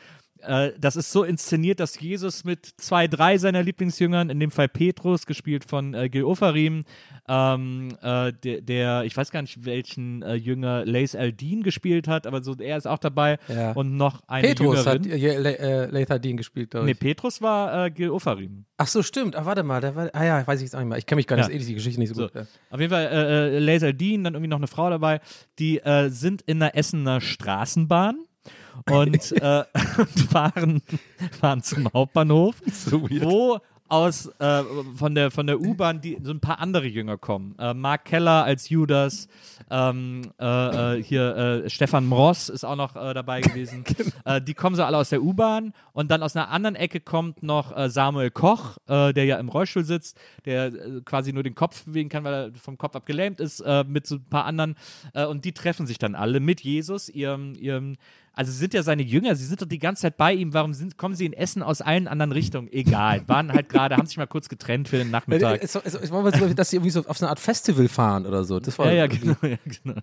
Äh, das ist so inszeniert, dass Jesus mit zwei, drei seiner Lieblingsjüngern, in dem Fall Petrus, gespielt von äh, Gil Ofarim, ähm, äh, der, der, ich weiß gar nicht, welchen äh, Jünger Lace Aldin gespielt hat, aber so er ist auch dabei Ja. und noch eine Petrus hat Jüngerin. äh, Le- Lathar Dean gespielt, glaube Nee, ich. Petrus war äh, Gil Ofarim. Ach so, stimmt. Ah, warte mal, der war, ah ja, weiß ich jetzt auch nicht mehr. Ich kenne mich gar nicht, Ja. ja. die Geschichte nicht so, So. gut. Ja. Auf jeden Fall äh, äh, Laser Dean, dann irgendwie noch eine Frau dabei, die sind in der Essener Straßenbahn und, äh, *laughs* fahren, fahren zum Hauptbahnhof, *laughs* wo aus äh, von der von der U-Bahn die so ein paar andere Jünger kommen. Äh, Mark Keller als Judas, ähm, äh, äh, hier äh, Stefan Mross ist auch noch äh, dabei *laughs* gewesen. äh, die kommen so alle aus der U-Bahn und dann aus einer anderen Ecke kommt noch Samuel Koch, der ja im Rollstuhl sitzt, der quasi nur den Kopf bewegen kann, weil er vom Kopf ab gelähmt ist, mit so ein paar anderen und die treffen sich dann alle mit Jesus, ihrem, ihrem also sie sind ja seine Jünger, sie sind doch die ganze Zeit bei ihm. Warum sind, kommen sie in Essen aus allen anderen Richtungen? Egal. Waren halt gerade, haben sich mal kurz getrennt für den Nachmittag. Es, es, es war mal so, dass sie irgendwie so auf so eine Art Festival fahren oder so. Das war, Ja, ja, genau, ja, genau.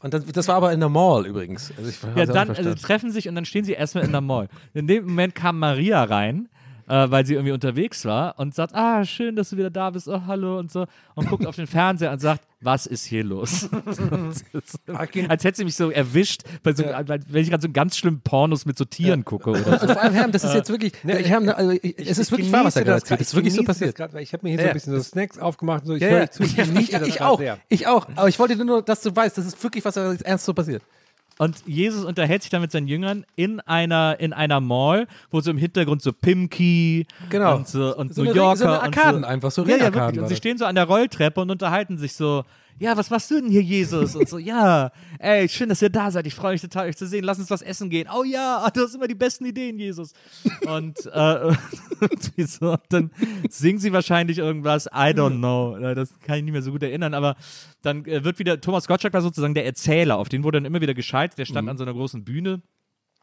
Und das, das war aber in der Mall übrigens. Also ich Ja, dann also, treffen sich und dann stehen sie erstmal in der Mall. In dem Moment kam Maria rein. Äh, weil sie irgendwie unterwegs war und sagt, ah, schön, dass du wieder da bist, oh, hallo und so. Und guckt auf den Fernseher und sagt, was ist hier los? *laughs* Als hätte sie mich so erwischt, bei so, wenn ich gerade so ganz schlimmen Pornos mit so Tieren gucke oder so. Vor allem, Herm, das ist jetzt wirklich, ich hab, also, ich, es ist wirklich wahr, was er gerade erzählt. Es ist wirklich so passiert. Grad, weil ich habe mir hier so Ja. ein bisschen so Snacks aufgemacht und so. Ich Ja, ja. zu, ich *laughs* Ja, ich gerade auch, sehr. ich auch. Aber ich wollte nur, dass du weißt, das ist wirklich, was ernst so passiert. Und Jesus unterhält sich dann mit seinen Jüngern in einer, in einer Mall, wo so im Hintergrund so Pimki Genau. und, so, und So New Yorker. so eine und Arkaden einfach, so ja, ja, wirklich. Und sie stehen so an der Rolltreppe und unterhalten sich so, ja, was machst du denn hier, Jesus? Und so, ja, ey, schön, dass ihr da seid. Ich freue mich total, euch zu sehen. Lass uns was essen gehen. Oh ja, du hast immer die besten Ideen, Jesus. Und, äh, *laughs* so, dann singen sie wahrscheinlich irgendwas. I don't know. Äh, Das kann ich nicht mehr so gut erinnern. Aber dann äh, wird wieder, Thomas Gottschalk war sozusagen der Erzähler. Auf den wurde dann immer wieder geschaltet. Der Mhm. stand an so einer großen Bühne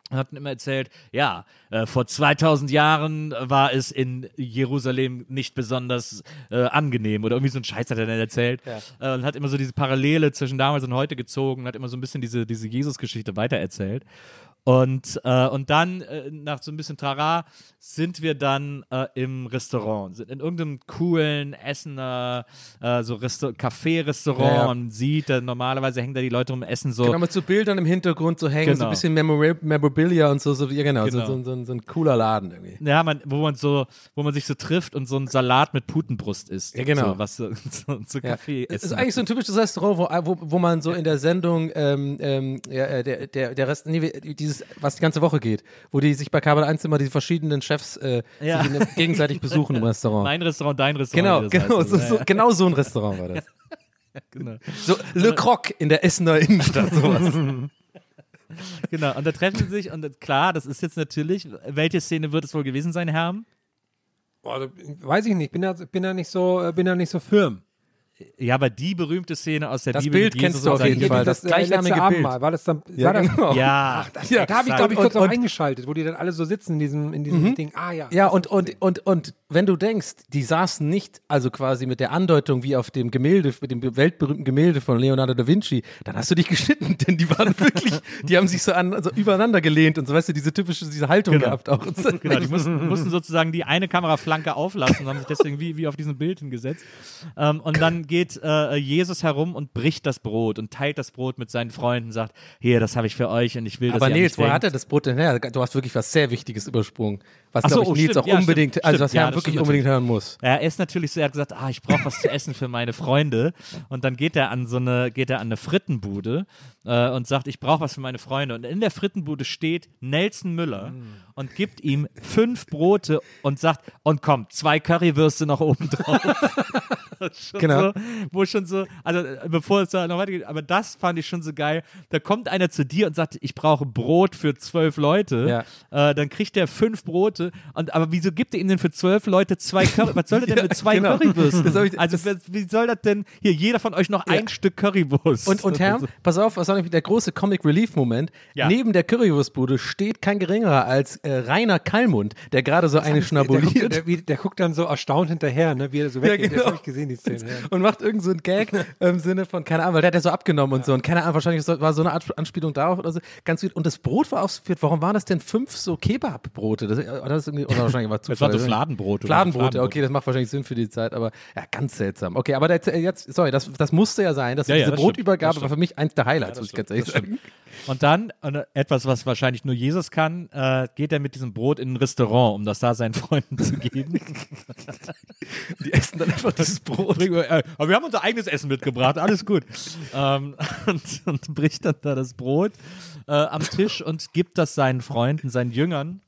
und hat immer erzählt, ja, äh, vor 2000 Jahren war es in Jerusalem nicht besonders äh, angenehm oder irgendwie so ein Scheiß hat er dann erzählt äh, und hat immer so diese Parallele zwischen damals und heute gezogen, hat immer so ein bisschen diese, diese Jesus-Geschichte weitererzählt. Und, äh, und dann, äh, nach so ein bisschen Trara, sind wir dann äh, im Restaurant, sind in irgendeinem coolen Essener, äh, so Resta Café-Restaurant. Ja, ja. Man sieht, äh, normalerweise hängen da die Leute rum, essen so. Genau, mit so Bildern im Hintergrund so hängen, so Genau. ein bisschen Memori Memorabilia und so, so ja genau, Genau. So, so, so, so ein cooler Laden irgendwie. Ja, man, wo man so, wo man sich so trifft und so einen Salat mit Putenbrust isst. Ja, genau. So, was so, *laughs* so, so Ja. Kaffee Es ist essen. eigentlich so ein typisches Restaurant, wo, wo, wo man so in der Sendung, ähm, ähm, ja, äh, der, der, der Rest, nee, wie- dieses, was die ganze Woche geht, wo die sich bei Kabel 1 immer die verschiedenen Chefs äh, Ja. sich gegenseitig besuchen im *laughs* Restaurant. mein Restaurant, dein Genau, Restaurant. genau, heißt. so, so, ja, genau so ein Restaurant war das. *laughs* genau. So Le Croc in der Essener Innenstadt, sowas. *laughs* genau. Und da treffen sie sich und klar, das ist jetzt natürlich, welche Szene wird es wohl gewesen sein, Herm? Boah, weiß ich nicht, bin da, bin da nicht so, äh, bin da nicht so firm. Ja, aber die berühmte Szene aus der Das Bibel. Bild mit kennst du auf jeden. Fall. Das äh, gleichnamige Bild. Abendmahl, war das dann, Ja, war das, genau. Ja, Ja, da habe ich, glaube ich, kurz und- auch und- eingeschaltet, wo die dann alle so sitzen in diesem, in diesem Ding. Ah ja. Ja, und, und, und, und wenn du denkst, die saßen nicht, also quasi mit der Andeutung wie auf dem Gemälde, mit dem weltberühmten Gemälde von Leonardo da Vinci, dann hast du dich *laughs* geschnitten, denn die waren wirklich, die haben sich so, an, so übereinander gelehnt und so, weißt du, diese typische, diese Haltung Genau. gehabt auch. *laughs* Genau, die mussten, mussten sozusagen die eine Kameraflanke auflassen und haben sich deswegen wie, wie auf diesem Bild hingesetzt. Ähm, und dann geht äh, Jesus herum und bricht das Brot und teilt das Brot mit seinen Freunden, sagt, hier, das habe ich für euch und ich will, dass Aber Nils, woher hat er das Brot denn her? Du hast wirklich was sehr Wichtiges übersprungen. Was, so, ich, oh, Nils stimmt, auch ja, unbedingt, stimmt, also was Ja, das wirklich stimmt unbedingt hören muss. Er ist natürlich so, er hat gesagt, ah, ich brauche was zu essen für meine Freunde. Und dann geht er an so eine, geht er an eine Frittenbude äh, und sagt, ich brauche was für meine Freunde. Und in der Frittenbude steht Nelson Müller und gibt ihm fünf Brote und sagt, und komm, zwei Currywürste noch oben drauf. *laughs* *laughs* schon Genau. so, wo schon so, also äh, bevor es da noch weitergeht, aber das fand ich schon so geil. Da kommt einer zu dir und sagt, ich brauche Brot für zwölf Leute. Äh, dann kriegt er fünf Brote. Und aber wieso gibt er ihm denn für zwölf Leute zwei Curry? Was soll er denn *laughs* Ja, mit zwei genau. Currywürsten? Ich- also wie soll das denn? Hier, jeder von euch noch ein Stück Currywurst. Und, und Herr, pass auf, was war nämlich der große Comic Relief Moment? Ja. Neben der Currywurstbude steht kein geringerer als äh, Rainer Kallmund, der gerade so eine Der schnabuliert. der, wie- der guckt dann so erstaunt hinterher, ne, wie er so weggeht. genau. Das habe ich gesehen, die Szene. Ja. und macht irgend so einen Gag *laughs* im Sinne von, keine Ahnung, weil der hat ja so abgenommen und so. Und keine Ahnung, wahrscheinlich so- war so eine Art Anspielung darauf oder so. Ganz gut. Und das Brot war ausgeführt. Warum waren das denn fünf so Kebabbrote? Das, oder das ist irgendwie, oder wahrscheinlich war Das waren so Zufall. Fladenbrote. Fladenbrote, okay, das macht wahrscheinlich Sinn für die Zeit, aber ja, ganz seltsam. Okay, aber der, jetzt, sorry, das, das musste ja sein. dass Ja, ja, diese das stimmt, Brotübergabe das war für mich eins der Highlights, muss ich ganz ehrlich sagen. Und dann, äh, etwas, was wahrscheinlich nur Jesus kann, äh, geht er mit diesem Brot in ein Restaurant, um das da seinen Freunden zu geben. *laughs* Die essen dann einfach dieses Brot. Bring- äh, aber wir haben unser eigenes Essen mitgebracht, alles gut. ähm, *laughs* und, und bricht dann da das Brot äh, am Tisch und gibt das seinen Freunden, seinen Jüngern.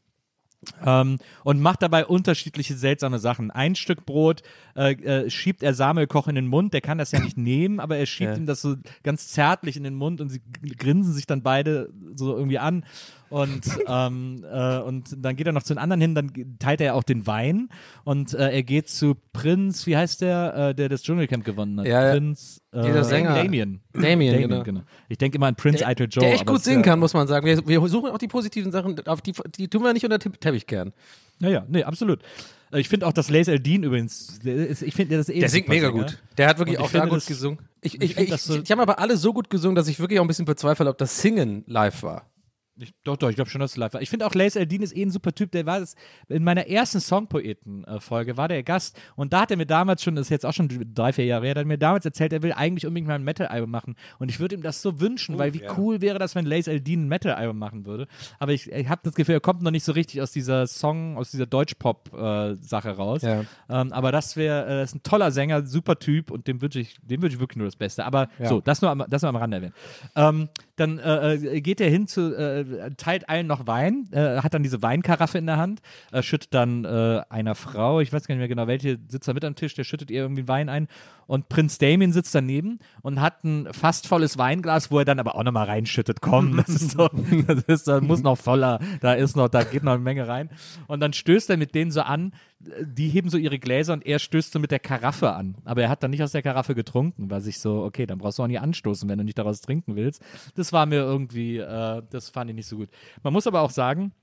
Ähm, und macht dabei unterschiedliche seltsame Sachen. Ein Stück Brot äh, äh, schiebt er Samuel Koch in den Mund, der kann das ja nicht nehmen, aber er schiebt ihm das so ganz zärtlich in den Mund und sie grinsen sich dann beide so irgendwie an. Und, *laughs* ähm, äh, und dann geht er noch zu den anderen hin, dann teilt er auch den Wein und äh, er geht zu Prinz, wie heißt der, äh, der das Dschungelcamp gewonnen hat? Ja, ja. Prinz äh, Dieser Sänger. Damien. Damien, genau. Ich denke immer an Prince Eitel Joe. Der echt gut singen kann, muss man sagen. Wir, wir suchen auch die positiven Sachen, auf die, die tun wir nicht unter Teppich kehren. Ja, ja, nee, absolut. Äh, Ich finde auch, dass Lace Eldin übrigens, ist, ich finde, der ist eh Der singt mega Sänger. gut. Der hat wirklich ich auch da gut das- gesungen. Ich, ich ich, ich, das so- die haben aber alle so gut gesungen, dass ich wirklich auch ein bisschen bezweifle, ob das Singen live war. Ich, doch, doch, ich glaube schon, dass es live war. Ich finde auch Lace Eldin ist eh ein super Typ. Der war das, in meiner ersten Songpoeten-Folge war der Gast und da hat er mir damals schon, das ist jetzt auch schon drei, vier Jahre her, hat mir damals erzählt, er will eigentlich unbedingt mal ein Metal-Album machen. Und ich würde ihm das so wünschen, weil wie cool wäre das, wenn Lace Eldin ein Metal-Album machen würde. Aber ich, ich habe das Gefühl, er kommt noch nicht so richtig aus dieser Song, aus dieser Deutsch-Pop-Sache raus. Ja. Ähm, aber das wäre, äh, ist ein toller Sänger, super Typ und dem wünsche ich, dem wünsche ich wirklich nur das Beste. Aber so, das nur am, das nur am Rande erwähnen. Ähm, dann äh, äh, geht er hin zu, äh, teilt allen noch Wein, äh, hat dann diese Weinkaraffe in der Hand, äh, schüttet dann äh, einer Frau, ich weiß gar nicht mehr genau, welche sitzt da mit am Tisch, der schüttet ihr irgendwie Wein ein und Prinz Damien sitzt daneben und hat ein fast volles Weinglas, wo er dann aber auch nochmal reinschüttet. Komm, *laughs* das ist so, das ist, da muss noch voller, da ist noch, da geht noch eine Menge rein. Und dann stößt er mit denen so an, die heben so ihre Gläser und er stößt so mit der Karaffe an. Aber er hat dann nicht aus der Karaffe getrunken, weil sich so, okay, dann brauchst du auch nicht anstoßen, wenn du nicht daraus trinken willst. Das war mir irgendwie, äh, das fand ich nicht so gut. Man muss aber auch sagen,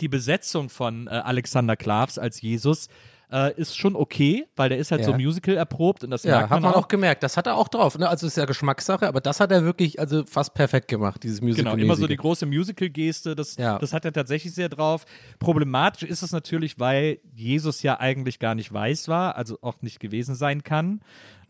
die Besetzung von äh, Alexander Klavs als Jesus äh, ist schon okay, weil der ist halt Ja. so Musical erprobt und das Ja, merkt hat man man auch gemerkt. Das hat er auch drauf. Ne? Also ist ja Geschmackssache, aber das hat er wirklich also fast perfekt gemacht, dieses Musical. Genau, immer so die große Musical-Geste, das, Ja. das hat er tatsächlich sehr drauf. Problematisch ist es natürlich, weil Jesus ja eigentlich gar nicht weiß war, also auch nicht gewesen sein kann.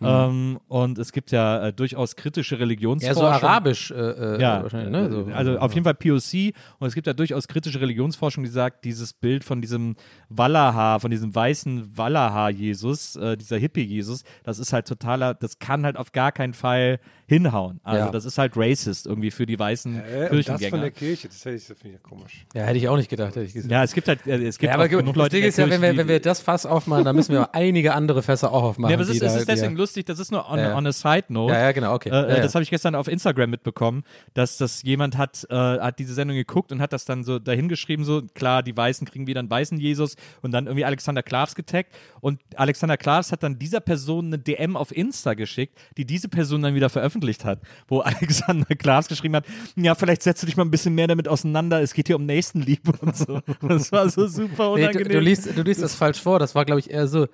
Ähm, und es gibt ja äh, durchaus kritische Ja, Religionsforschung. so arabisch äh, äh, Ja, wahrscheinlich, ne? So. also auf jeden Fall POC und es gibt ja durchaus kritische Religionsforschung, die sagt, dieses Bild von diesem Wallaha, von diesem weißen Wallaha-Jesus, äh, dieser Hippie-Jesus, das ist halt totaler, das kann halt auf gar keinen Fall hinhauen. Also Ja. das ist halt racist irgendwie für die weißen Äh, und das Kirchengänger. von der Kirche, das hätte ich, das finde ich ja komisch. Ja, hätte ich auch nicht gedacht, hätte ich gesagt. Ja, es gibt halt, äh, es gibt Ja, aber auch genug das Leute, Ding in ist ja, wenn Kirche, wir, wenn wir das Fass aufmachen, dann müssen wir einige andere Fässer auch aufmachen. Ja, aber es ist, ist deswegen die- lustig, das ist nur on, Ja. on a side note. Ja, ja, genau, okay. Äh, Ja, äh, ja. Das habe ich gestern auf Instagram mitbekommen, dass das jemand hat, äh, hat diese Sendung geguckt und hat das dann so dahingeschrieben, so klar, die Weißen kriegen wieder einen weißen Jesus und dann irgendwie Alexander Klavs getaggt und Alexander Klavs hat dann dieser Person eine DM auf Insta geschickt, die diese Person dann wieder veröffentlicht hat, wo *laughs* Alexander Klavs geschrieben hat, ja, vielleicht setzt du dich mal ein bisschen mehr damit auseinander, es geht hier um Nächstenliebe und so. Das war so super Nee, unangenehm. du, du, liest, du liest das falsch vor. Das war, glaube ich, eher so.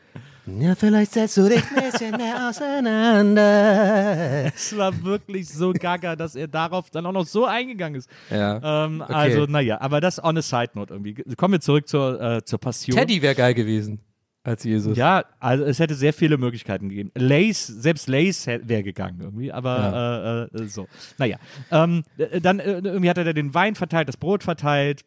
Ja, vielleicht setzt du dich ein bisschen mehr auseinander. Es war wirklich so gaga, dass er darauf dann auch noch so eingegangen ist. Ja. Ähm, Okay. Also, naja, aber das on a side note irgendwie. Kommen wir zurück zur, äh, zur Passion. Teddy wäre geil gewesen als Jesus. Ja, also es hätte sehr viele Möglichkeiten gegeben. Lace, selbst Lace wäre gegangen irgendwie, aber äh, äh, so. Naja, ähm, äh, dann äh, irgendwie hat er den Wein verteilt, das Brot verteilt.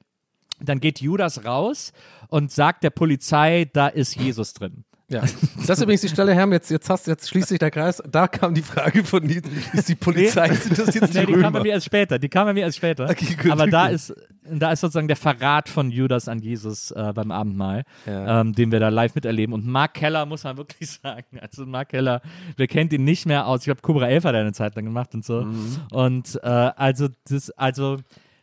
Dann geht Judas raus und sagt der Polizei, da ist Jesus drin. Ja. Das ist übrigens die Stelle, Herm, jetzt, jetzt, hast, jetzt schließt sich der Kreis. Da kam die Frage von, die, ist die Polizei, sind das jetzt die Nee, die kam bei mir erst später. Die kam bei mir erst später. Okay, gut, Aber da okay. ist, da ist sozusagen der Verrat von Judas an Jesus äh, beim Abendmahl, Ja. ähm, den wir da live miterleben. Und Mark Keller muss man wirklich *laughs* sagen. Also Mark Keller, wer kennt ihn nicht mehr aus? Ich glaube, Cobra 11 hat er eine Zeit lang gemacht und so. Mhm. Und äh, also das, also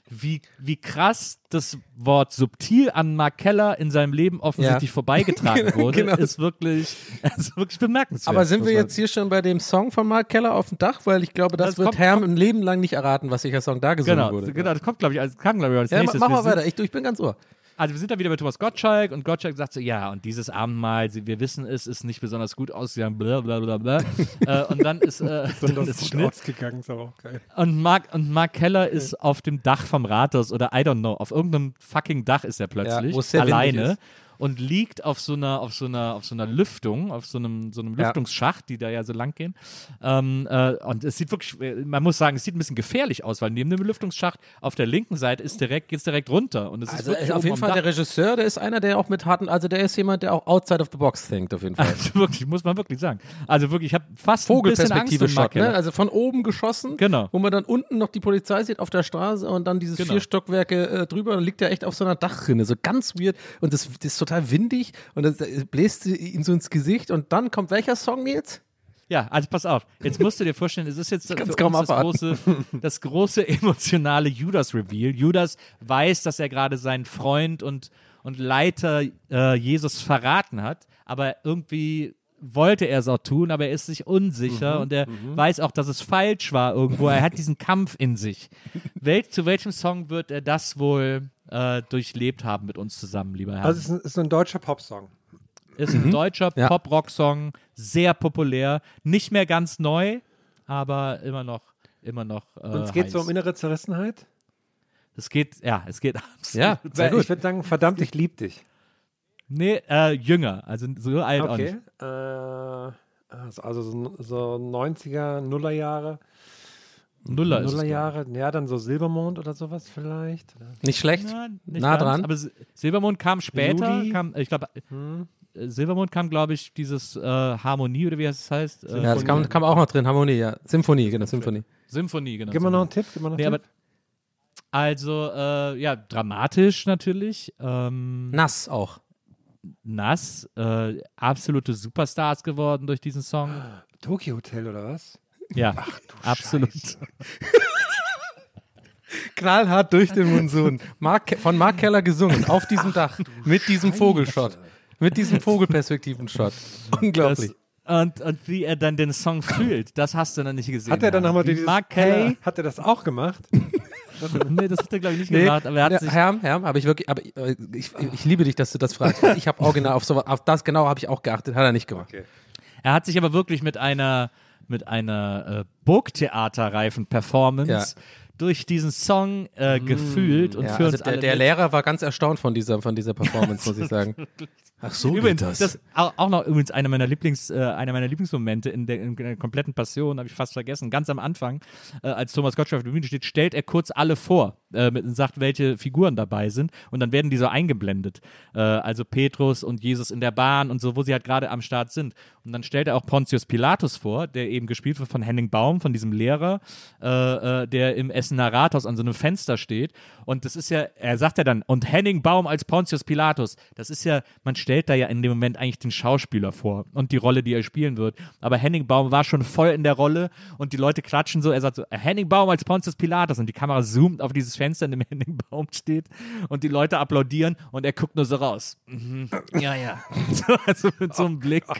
wie, wie krass das Wort subtil an Mark Keller in seinem Leben offensichtlich Ja. vorbeigetragen *laughs* wurde, Genau. ist wirklich, *laughs* ist wirklich bemerkenswert. Aber sind wir jetzt hier schon bei dem Song von Mark Keller auf dem Dach? Weil ich glaube, das, Das wird kommt- Herm ein Leben lang nicht erraten, was welcher Song da gesungen Genau, wurde. genau, das kommt, glaube ich, als, kam, glaube ich, als Ja, nächstes. mach Wir mal weiter. Ich, ich bin ganz ohr. Also wir sind da wieder bei Thomas Gottschalk und Gottschalk sagt so, ja, und dieses Abendmahl, sie- wir wissen es, ist nicht besonders gut ausgegangen, bla bla bla bla. *laughs* äh, und dann ist, äh, dann Besonders ist gut Schnitt. ausgegangen, ist aber auch geil. Und Mark, und Mark Keller ist auf dem Dach vom Rathaus oder I don't know, auf irgendeinem fucking Dach ist er plötzlich, windig alleine. Ist. Und liegt auf so einer, auf so einer, auf so einer Lüftung, auf so einem, so einem. Lüftungsschacht, die da ja so lang gehen. Ähm, äh, und es sieht wirklich, äh, man muss sagen, es sieht ein bisschen gefährlich aus, weil neben dem Lüftungsschacht auf der linken Seite ist direkt, geht's direkt runter. Und es ist Also wirklich auf oben jeden Fall der Regisseur, der ist einer, der auch mit harten, also der ist jemand, der auch outside of the box denkt, auf jeden Fall. Also *laughs* wirklich, muss man wirklich sagen. Also wirklich, ich habe fast Vogelperspektive Shot, ne? Keller. Also von oben geschossen, Genau. wo man dann unten noch die Polizei sieht auf der Straße und dann dieses Genau. vier Stockwerke äh, drüber, dann liegt er echt auf so einer Dachrinne, so ganz weird und das, das ist total windig und das, das bläst ihm so ins Gesicht und dann kommt welcher Song jetzt? Ja, also pass auf. Jetzt musst du dir vorstellen, es ist jetzt das große, das große *laughs* emotionale Judas-Reveal. Judas weiß, dass er gerade seinen Freund und, und Leiter äh, Jesus verraten hat, aber irgendwie wollte er es auch tun, aber er ist sich unsicher und er weiß auch, dass es falsch war irgendwo. Er hat diesen Kampf in sich. *laughs* Wel zu welchem Song wird er das wohl äh, durchlebt haben mit uns zusammen, lieber Herr? Also es ist ein, ist ein deutscher Popsong. Ist ein deutscher Ja. Pop-Rock-Song, sehr populär, nicht mehr ganz neu, aber immer noch, immer noch. Äh, Und es geht so heiß. um innere Zerrissenheit. Es geht, ja, es geht *laughs* absolut. Ja, sehr Weil gut. Ich würde sagen, verdammt, ich lieb dich. Nee, äh, jünger, also so alt auch Okay. nicht. Äh, also also so, so 90er, Nullerjahre. Nuller ist es, Nullerjahre, ja, dann so Silbermond oder sowas vielleicht. Nicht schlecht. Ja, nicht nah ganz, dran. Aber Silbermond kam später, kam, ich glaube, äh, Silbermond kam, glaube ich, dieses äh, Harmonie oder wie es heißt. Äh, ja, das kam, kam auch noch drin. Harmonie, ja. Symphonie, genau, Symphonie. Symphonie, genau. Gib mal noch einen Tipp. Gib mal noch einen Nee, aber, Tipp. also, äh, ja, dramatisch natürlich. Ähm, Nass auch. Nass. Äh, absolute Superstars geworden durch diesen Song. Tokyo Hotel oder was? Ja, absolut. Knallhart durch den Monsun. Mark, von Mark Keller gesungen, auf diesem Dach, mit diesem Vogelshot. Mit diesem Vogelperspektiven-Shot. Unglaublich. Das, und, und wie er dann den Song fühlt, das hast du noch nicht gesehen. Hat er dann nochmal dieses Mark Keller. Hat er das auch gemacht? Nee, das hat er, glaube ich, nicht Nee, gemacht, aber er hat ja, sich. Herm, Herm, habe ich wirklich, aber ich, äh, ich, ich liebe dich, dass du das fragst. Ich habe original auf, so, auf das genau habe ich auch geachtet, hat er nicht gemacht. Er hat sich aber wirklich mit einer, mit einer äh, Burgtheaterreifen Performance Ja. durch diesen Song äh, gefühlt und Ja, für also uns der, alle der. Lehrer war ganz erstaunt von dieser, von dieser Performance, muss ich *laughs* sagen. Ach so, Übrigens, das, auch, auch noch übrigens einer meiner Lieblings, äh, einer meiner Lieblingsmomente in der, in der kompletten Passion, habe ich fast vergessen. Ganz am Anfang, äh, als Thomas Gottschalk auf der Bühne steht, stellt er kurz alle vor äh, mit, und sagt, welche Figuren dabei sind. Und dann werden die so eingeblendet. Äh, also Petrus und Jesus in der Bahn und so, wo sie halt gerade am Start sind. Und dann stellt er auch Pontius Pilatus vor, der eben gespielt wird von Henning Baum, von diesem Lehrer, äh, äh, der im Essener Rathaus an so einem Fenster steht. Und das ist ja, er sagt ja dann, und Henning Baum als Pontius Pilatus, das ist ja, man stellt da ja in dem Moment eigentlich den Schauspieler vor und die Rolle, die er spielen wird. Aber Henning Baum war schon voll in der Rolle und die Leute klatschen so, er sagt so, Henning Baum als Pontius Pilatus und die Kamera zoomt auf dieses Fenster, in dem *laughs* Henning Baum steht und die Leute applaudieren und er guckt nur so raus. Mhm. Ja, ja. *laughs* So, also mit so einem Blick. Oh,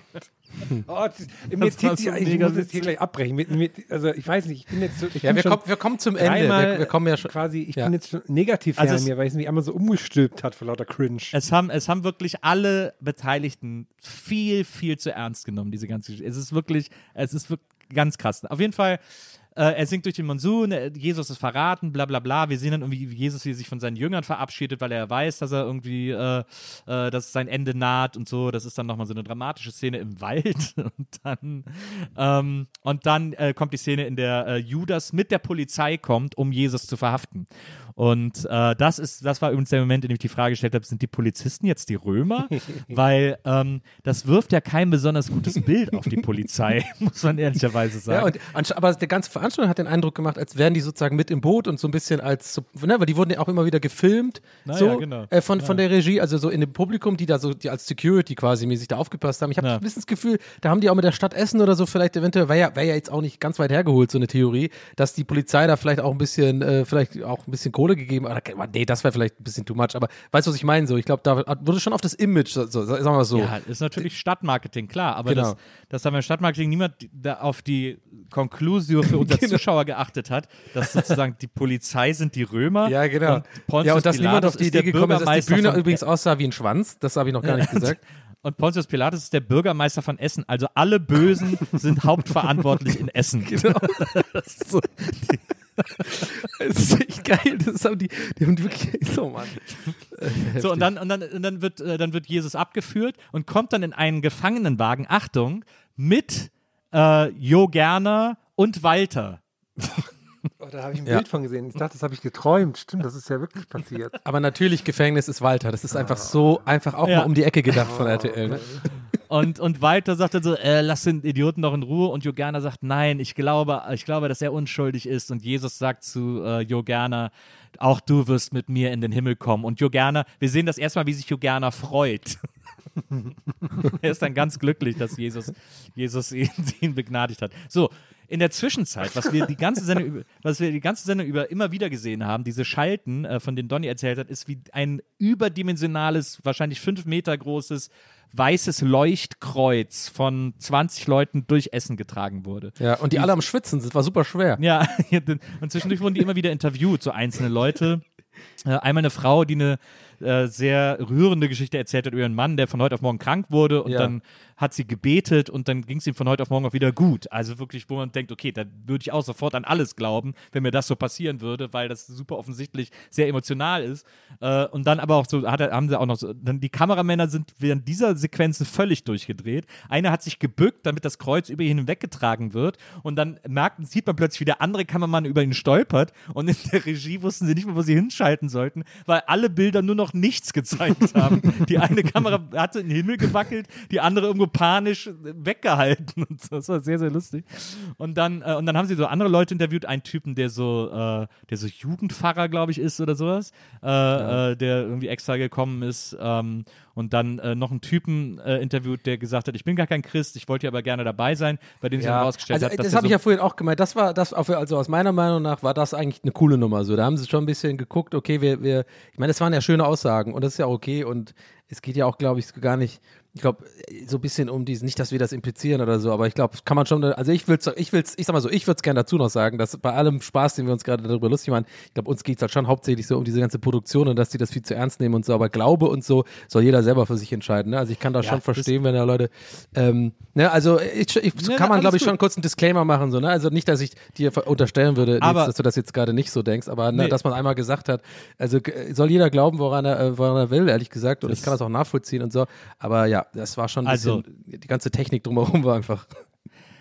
*laughs* das, mir Das war zieht sich, ich muss jetzt hier gleich abbrechen. Mit, mit, also ich weiß nicht, ich bin jetzt so, ich ja, bin wir schon kommen, wir kommen zum Ende. Wir, wir kommen ja schon. quasi, ich ja. bin jetzt schon negativ Also mir, weil es mich einmal so umgestülpt hat vor lauter Cringe. Es haben, es haben wirklich alle Beteiligten viel, viel zu ernst genommen, diese ganze Geschichte. Es ist wirklich, es ist wirklich ganz krass. Auf jeden Fall, er singt durch den Monsun, äh, Jesus ist verraten, bla bla bla. Wir sehen dann irgendwie, wie Jesus wie er sich von seinen Jüngern verabschiedet, weil er weiß, dass er irgendwie, äh, äh, dass sein Ende naht und so. Das ist dann nochmal so eine dramatische Szene im Wald. *laughs* Und dann, ähm, und dann äh, kommt die Szene, in der äh, Judas mit der Polizei kommt, um Jesus zu verhaften. Und äh, das ist, das war übrigens der Moment, in dem ich die Frage gestellt habe, sind die Polizisten jetzt die Römer? *laughs* Weil ähm, das wirft ja kein besonders gutes Bild auf die Polizei, *laughs* muss man ehrlicherweise sagen. Ja, und, aber der ganze Veranstaltung hat den Eindruck gemacht, als wären die sozusagen mit im Boot und so ein bisschen als, so, ne, weil die wurden ja auch immer wieder gefilmt, Na so ja, genau. äh, von, von der Regie, also so in dem Publikum, die da so, die als Security quasi mäßig da aufgepasst haben. Ich habe Ja. ein bisschen das Gefühl, da haben die auch mit der Stadt Essen oder so vielleicht eventuell, wäre ja, wär ja jetzt auch nicht ganz weit hergeholt, so eine Theorie, dass die Polizei da vielleicht auch ein bisschen, äh, vielleicht auch ein bisschen Kohle gegeben hat. Nee, das wäre vielleicht ein bisschen too much, aber weißt du, was ich meine? So, ich glaube, da wurde schon auf das Image, so, so, sagen wir mal so. Ja, ist natürlich Stadtmarketing, klar. Aber Genau. dass, dass da beim Stadtmarketing niemand auf die Conclusio für unsere Genau. Zuschauer geachtet hat, dass sozusagen die Polizei sind die Römer. Ja, genau. Und Pontius ja, und dass niemand auf die ist Idee gekommen ist, dass die Bühne von- übrigens aussah wie ein Schwanz. Das habe ich noch gar nicht *laughs* gesagt. Und Pontius Pilatus ist der Bürgermeister von Essen. Also alle Bösen *laughs* sind hauptverantwortlich in Essen. Genau. so. *laughs* Das ist echt geil. Das haben die, die haben wirklich so, Mann. So, und dann, und dann, und dann, wird, äh, dann wird Jesus abgeführt und kommt dann in einen Gefangenenwagen, Achtung, mit äh, Jo Gerner und Walter. *laughs* Oh, da habe ich ein Ja. Bild von gesehen. Ich dachte, das habe ich geträumt. Stimmt, das ist ja wirklich passiert. *laughs* Aber natürlich, Gefängnis ist Walter. Das ist einfach so, einfach auch Ja. mal um die Ecke gedacht von RTL. Ne? Und, und Walter sagt dann so, äh, lass den Idioten doch in Ruhe. Und Jo Gerner sagt, nein, ich glaube, ich glaube, dass er unschuldig ist. Und Jesus sagt zu äh, Jo Gerner, auch du wirst mit mir in den Himmel kommen. Und Jo Gerner, wir sehen das erstmal, wie sich Jo Gerner freut. *laughs* er ist dann ganz glücklich, dass Jesus, Jesus ihn, ihn begnadigt hat. So, in der Zwischenzeit, was wir die ganze Sendung über, *laughs* was wir die ganze Sendung über immer wieder gesehen haben, diese Schalten, äh, von denen Donny erzählt hat, ist wie ein überdimensionales, wahrscheinlich fünf Meter großes weißes Leuchtkreuz von 20 Leuten durch Essen getragen wurde. Ja, und die alle am Schwitzen sind. War super schwer. Ja, *laughs* und zwischendurch wurden die immer wieder interviewt, so einzelne Leute. Äh, einmal eine Frau, die eine äh, sehr rührende Geschichte erzählt hat über ihren Mann, der von heute auf morgen krank wurde und Ja. dann hat sie gebetet und dann ging es ihm von heute auf morgen auch wieder gut. Also wirklich, wo man denkt, okay, da würde ich auch sofort an alles glauben, wenn mir das so passieren würde, weil das super offensichtlich sehr emotional ist. Äh, und dann aber auch so, hat haben sie auch noch so, dann die Kameramänner sind während dieser Sequenzen völlig durchgedreht. Einer hat sich gebückt, damit das Kreuz über ihn hinweggetragen wird und dann merkt, sieht man plötzlich, wie der andere Kameramann über ihn stolpert und in der Regie wussten sie nicht mehr, wo sie hinschalten sollten, weil alle Bilder nur noch nichts gezeigt haben. *laughs* Die eine Kamera hatte in den Himmel gewackelt, die andere irgendwo panisch weggehalten und. Das war sehr, sehr lustig. Und dann, äh, und dann haben sie so andere Leute interviewt, einen Typen, der so, äh, der so Jugendpfarrer, glaube ich, ist oder sowas, äh, äh, der irgendwie extra gekommen ist. Ähm, und dann äh, noch einen Typen äh, interviewt, der gesagt hat, ich bin gar kein Christ, ich wollte ja aber gerne dabei sein, bei dem sich dann herausgestellt also, hat, dass das habe ich so ja vorhin auch gemeint. Das war das, also aus meiner Meinung nach war das eigentlich eine coole Nummer. So, da haben sie schon ein bisschen geguckt. Okay, wir, wir, ich meine, das waren ja schöne Aussagen und das ist ja okay und es geht ja auch, glaube ich, gar nicht. Ich glaube, so ein bisschen um diesen, nicht, dass wir das implizieren oder so, aber ich glaube, kann man schon, also ich will ich will's, ich sag mal so, ich würde es gerne dazu noch sagen, dass bei allem Spaß, den wir uns gerade darüber lustig machen, ich glaube, uns geht es halt schon hauptsächlich so um diese ganze Produktion und dass die das viel zu ernst nehmen und so, aber Glaube und so soll jeder selber für sich entscheiden. Ne? Also ich kann das Ja, schon das- verstehen, wenn da Leute, ähm, ne, also ich, ich, Ne, kann man, glaube ich, gut. schon kurz einen Disclaimer machen, so, ne? Also nicht, dass ich dir unterstellen würde, Aber- dass du das jetzt gerade nicht so denkst, aber ne, Nee. dass man einmal gesagt hat, also g- soll jeder glauben, woran er, äh, woran er will, ehrlich gesagt, und ich kann das auch nachvollziehen und so. Aber ja, das war schon Also- bisschen, die ganze Technik drumherum war einfach.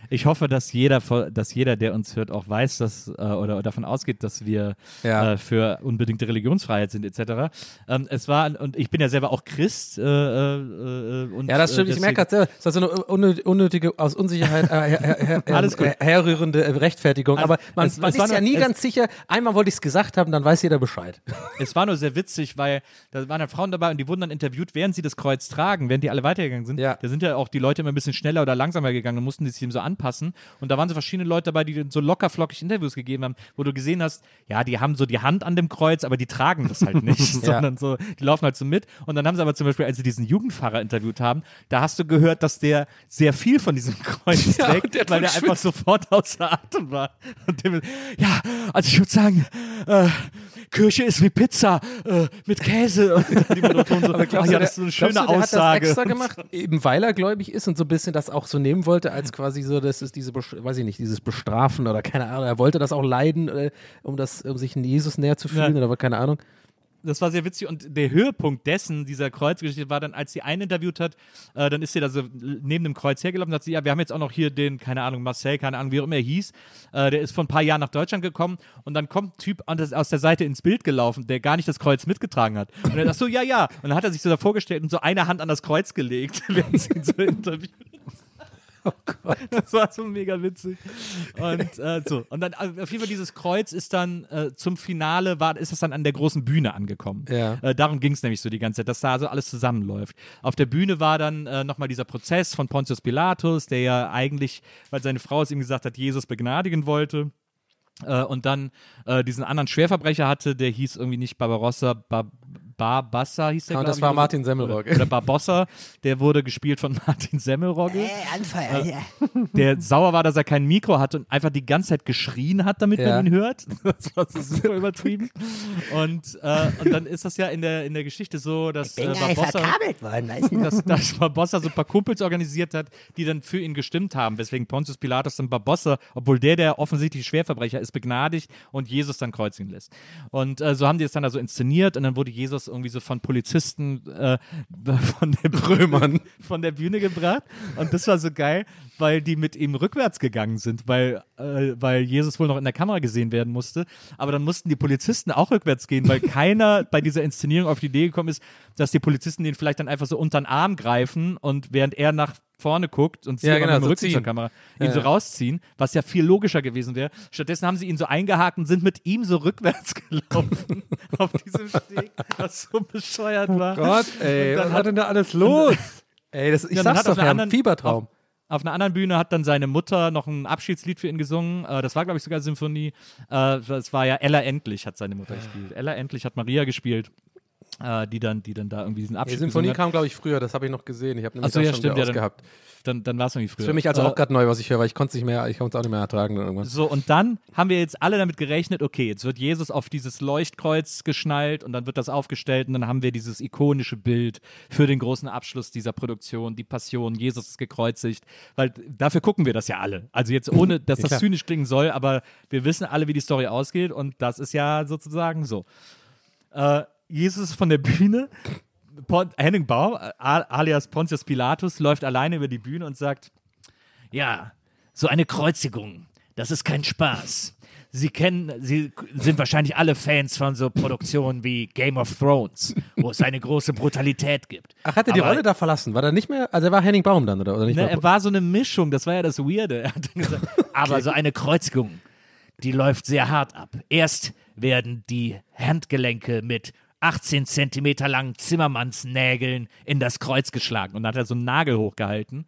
Ich hoffe, dass jeder, dass jeder, der uns hört, auch weiß, dass äh, oder davon ausgeht, dass wir Ja. äh, für unbedingte Religionsfreiheit sind, etc. Ähm, es war und ich bin ja selber auch Christ. Äh, äh, äh, und, Ja, das stimmt. Äh, ich merke gerade selber, das ist so eine unnö- unnötige, aus Unsicherheit äh, her, her, her, Alles gut. äh, herrührende Rechtfertigung. Also, aber man, es- man es ist war ja nur- nie es- ganz sicher. Einmal wollte ich es gesagt haben, dann weiß jeder Bescheid. *laughs* Es war nur sehr witzig, weil da waren dann Frauen dabei und die wurden dann interviewt, während sie das Kreuz tragen, während die alle weitergegangen sind. Ja. Da sind ja auch die Leute immer ein bisschen schneller oder langsamer gegangen und mussten sich ihm so anpassen. Und da waren so verschiedene Leute dabei, die so locker flockig Interviews gegeben haben, wo du gesehen hast, ja, die haben so die Hand an dem Kreuz, aber die tragen das halt nicht, *laughs* *laughs* sondern so, die laufen halt so mit. Und dann haben sie aber zum Beispiel, als sie diesen Jugendpfarrer interviewt haben, da hast du gehört, dass der sehr viel von diesem *laughs* Kreuz Ja, trägt, der weil der einfach sofort außer Atem war. Und dem, ja, also ich würde sagen, äh, Kirche ist wie Pizza äh, mit Käse. *laughs* Und dann die Moderatoren so, Aber glaubst du, ja, das ist so eine schöne du, Aussage. Hat das extra gemacht, eben weil er gläubig ist und so ein bisschen das auch so nehmen wollte, als quasi so, das ist diese, weiß ich nicht, dieses Bestrafen oder keine Ahnung. Er wollte das auch leiden, äh, um das, um sich in Jesus näher zu fühlen Ja. oder keine Ahnung. Das war sehr witzig und der Höhepunkt dessen, dieser Kreuzgeschichte, war dann, als sie einen interviewt hat, äh, dann ist sie da so neben dem Kreuz hergelaufen und sagt sie, ja, wir haben jetzt auch noch hier den, keine Ahnung, Marcel, keine Ahnung, wie auch immer er hieß, äh, der ist vor ein paar Jahren nach Deutschland gekommen und dann kommt ein Typ aus der Seite ins Bild gelaufen, der gar nicht das Kreuz mitgetragen hat. Und er sagt so, ja, ja. Und dann hat er sich so da vorgestellt und so eine Hand an das Kreuz gelegt, *laughs* während sie ihn so interviewt. Oh Gott. *laughs* Das war so mega witzig. Und äh, so. Und dann äh, auf jeden Fall dieses Kreuz ist dann äh, zum Finale, war, ist es dann an der großen Bühne angekommen. Ja. Äh, darum ging es nämlich so die ganze Zeit, dass da so alles zusammenläuft. Auf der Bühne war dann äh, nochmal dieser Prozess von Pontius Pilatus, der ja eigentlich, weil seine Frau es ihm gesagt hat, Jesus begnadigen wollte. Äh, und dann äh, diesen anderen Schwerverbrecher hatte, der hieß irgendwie nicht Barbarossa, Bar Barbassa hieß der, Ja, und glaub das ich, war oder so. Martin Semmelrogge. Oder, oder Barbossa, der wurde gespielt von *laughs* Martin Semmelrogge Äh, Anfall, ja. *laughs* der sauer war, dass er kein Mikro hatte und einfach die ganze Zeit geschrien hat, damit Ja. man ihn hört. *laughs* Das war super übertrieben. Und, äh, und dann ist das ja in der, in der Geschichte so, dass Bin äh, Barbossa, verkabelt worden, weißt du? dass, dass Barbossa so ein paar Kumpels organisiert hat, die dann für ihn gestimmt haben, weswegen Pontius Pilatus dann Barbossa, obwohl der der offensichtlich Schwerverbrecher ist, begnadigt und Jesus dann kreuzigen lässt. Und äh, so haben die es dann also inszeniert und dann wurde Jesus irgendwie so von Polizisten äh, *laughs* von der Römern. *laughs* von der Bühne gebracht und das war so geil, weil die mit ihm rückwärts gegangen sind, weil, äh, weil Jesus wohl noch in der Kamera gesehen werden musste. Aber dann mussten die Polizisten auch rückwärts gehen, weil keiner *laughs* bei dieser Inszenierung auf die Idee gekommen ist, dass die Polizisten den vielleicht dann einfach so unter den Arm greifen und während er nach vorne guckt und sie Ja, genau, mit dem so Rücken zur. Kamera ihn Ja, so rausziehen, was ja viel logischer gewesen wäre. Stattdessen haben sie ihn so eingehakt und sind mit ihm so rückwärts *laughs* gelaufen auf diesem Steg, was so bescheuert war. Gott, ey, dann was hat- hat denn da alles los? *laughs* Ey, das, ich Ja, dann sag's doch, ja, ein Fiebertraum. Auf, auf einer anderen Bühne hat dann seine Mutter noch ein Abschiedslied für ihn gesungen. Äh, das war, glaube ich, sogar Symphonie. Äh, das war ja Ella Endlich hat seine Mutter gespielt. Ella Endlich hat Maria gespielt. Äh, die, dann, die dann da irgendwie diesen Die Abschnitt Symphonie gesungen hat. kam, glaube ich, früher, das habe ich noch gesehen. Ich habe nämlich Achso, das ja, schon stimmt, ja, dann, ausgehabt. dann, dann war es irgendwie früher. Ist für mich also Äh, auch gerade neu, was ich höre, weil ich konnte es nicht mehr, ich konnte es auch nicht mehr ertragen irgendwann. So, und dann haben wir jetzt alle damit gerechnet, okay, jetzt wird Jesus auf dieses Leuchtkreuz geschnallt und dann wird das aufgestellt und dann haben wir dieses ikonische Bild für den großen Abschluss dieser Produktion, die Passion, Jesus ist gekreuzigt, weil dafür gucken wir das ja alle. Also jetzt ohne, *laughs* dass das zynisch klingen soll, aber wir wissen alle, wie die Story ausgeht und das ist ja sozusagen so. Äh, Jesus von der Bühne. Pon Henning Baum, alias Pontius Pilatus, läuft alleine über die Bühne und sagt: Ja, so eine Kreuzigung, das ist kein Spaß. Sie kennen, Sie sind wahrscheinlich alle Fans von so Produktionen wie Game of Thrones, wo es eine große Brutalität gibt. Ach, hat er die Aber- Rolle da verlassen? War er nicht mehr, also er war Henning Baum dann, oder, oder nicht Ne, er war so eine Mischung, das war ja das Weirde. Er hat gesagt, *laughs* Aber so eine Kreuzigung, die läuft sehr hart ab. Erst werden die Handgelenke mit 18 Zentimeter langen Zimmermannsnägeln in das Kreuz geschlagen. Und dann hat er so einen Nagel hochgehalten.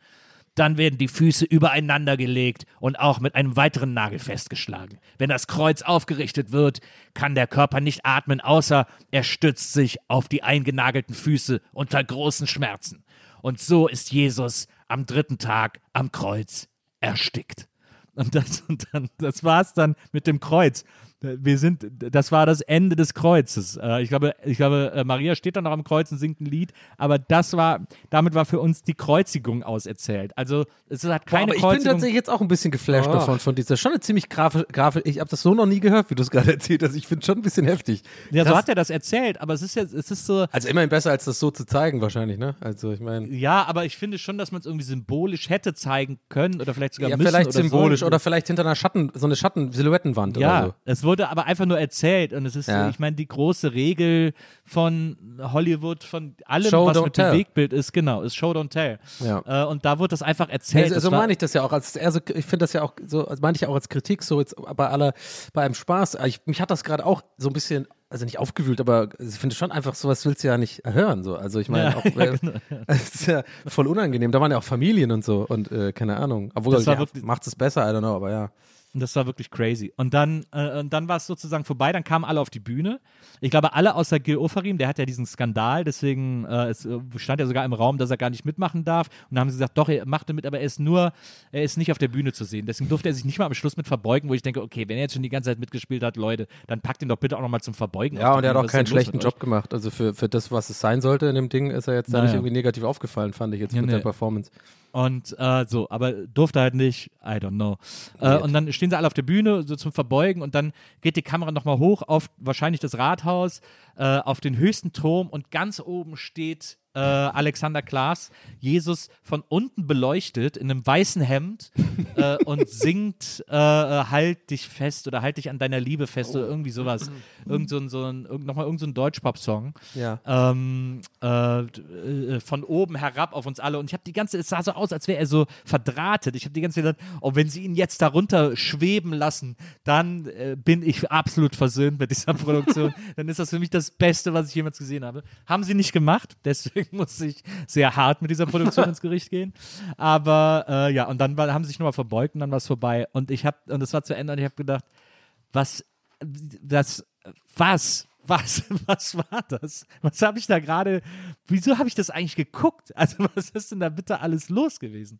Dann werden die Füße übereinander gelegt und auch mit einem weiteren Nagel festgeschlagen. Wenn das Kreuz aufgerichtet wird, kann der Körper nicht atmen, außer er stützt sich auf die eingenagelten Füße unter großen Schmerzen. Und so ist Jesus am dritten Tag am Kreuz erstickt. Und das, und dann, das war's dann mit dem Kreuz. Wir sind, das war das Ende des Kreuzes. Äh, Ich glaube, ich glaube, äh, Maria steht dann noch am Kreuz und singt ein Lied, aber das war, damit war für uns die Kreuzigung auserzählt. Also es hat Boah, keine aber ich bin Kreuzigung. tatsächlich jetzt auch ein bisschen geflasht Oh. davon, von dieser, schon eine ziemlich grafisch, grafisch ich habe das so noch nie gehört, wie du es gerade erzählt hast. Ich finde schon ein bisschen heftig. ja, so Krass. hat er das erzählt, aber es ist ja, es ist so, Also immerhin besser, als das so zu zeigen wahrscheinlich, ne? Also ich meine, ja, aber ich finde schon, dass man es irgendwie symbolisch hätte zeigen können oder vielleicht sogar ja, müssen vielleicht oder symbolisch sollen. oder vielleicht hinter einer Schatten, so eine Schatten-Silhouettenwand Ja, oder so. es wurde aber einfach nur erzählt und es ist, Ja. ich meine, die große Regel von Hollywood, von allem, Show, was mit tell. Bewegtbild ist, genau, ist Show Don't Tell. Ja. Äh, und da wird das einfach erzählt. so Das so meine ich das ja auch. Als eher so, ich finde das ja auch so, also meine ich auch als Kritik so jetzt bei aller, bei einem Spaß. Ich, mich hat das gerade auch so ein bisschen, also nicht aufgewühlt, aber ich finde schon einfach, sowas willst du ja nicht hören. So. Also ich meine, Ja, auch, *laughs* ja, äh, *laughs* es ist ja voll unangenehm. Da waren ja auch Familien und so und äh, keine Ahnung. Obwohl, Das ja, macht es besser, I don't know, aber ja. Und das war wirklich crazy. Und dann, äh, und dann war es sozusagen vorbei, dann kamen alle auf die Bühne. Ich glaube, alle außer Gil Ofarim, der hat ja diesen Skandal, deswegen äh, es äh, stand ja sogar im Raum, dass er gar nicht mitmachen darf. Und dann haben sie gesagt, doch, er machte mit, aber er ist nur, er ist nicht auf der Bühne zu sehen. Deswegen durfte er sich nicht mal am Schluss mit verbeugen, wo ich denke, okay, wenn er jetzt schon die ganze Zeit mitgespielt hat, Leute, dann packt ihn doch bitte auch nochmal zum Verbeugen. Ja, und er hat auch keinen schlechten Job gemacht. Also für, für das, was es sein sollte in dem Ding, ist er jetzt da Naja. nicht irgendwie negativ aufgefallen, fand ich jetzt Ja, mit nee. der Performance. Und äh, so, aber durfte halt nicht, I don't know. Äh, und dann stehen sie alle auf der Bühne, so zum Verbeugen, und dann geht die Kamera nochmal hoch auf wahrscheinlich das Rathaus, äh, auf den höchsten Turm, und ganz oben steht äh, Alexander Klaas, Jesus von unten beleuchtet in einem weißen Hemd äh, *laughs* und singt äh, äh, Halt dich fest oder Halt dich an deiner Liebe fest oder irgendwie sowas. *clears throat* Irgend so ein, so ein, nochmal irgendein so ein Deutschpop-Song Ja. ähm, äh, von oben herab auf uns alle. Und ich habe die ganze, es sah so aus, als wäre er so verdrahtet. Ich habe die ganze Zeit gedacht, oh, wenn sie ihn jetzt darunter schweben lassen, dann bin ich absolut versöhnt mit dieser Produktion. *laughs* dann ist das für mich das Beste, was ich jemals gesehen habe. Haben sie nicht gemacht, deswegen *laughs* musste ich sehr hart mit dieser Produktion *laughs* ins Gericht gehen. Aber äh, ja, und dann war, haben sie sich nochmal verbeugt und dann war es vorbei. Und ich habe, und es war zu Ende und ich habe gedacht, was, das, was, was, was war das? Was habe ich da gerade, wieso habe ich das eigentlich geguckt? Also, *laughs* was ist denn da bitte alles los gewesen?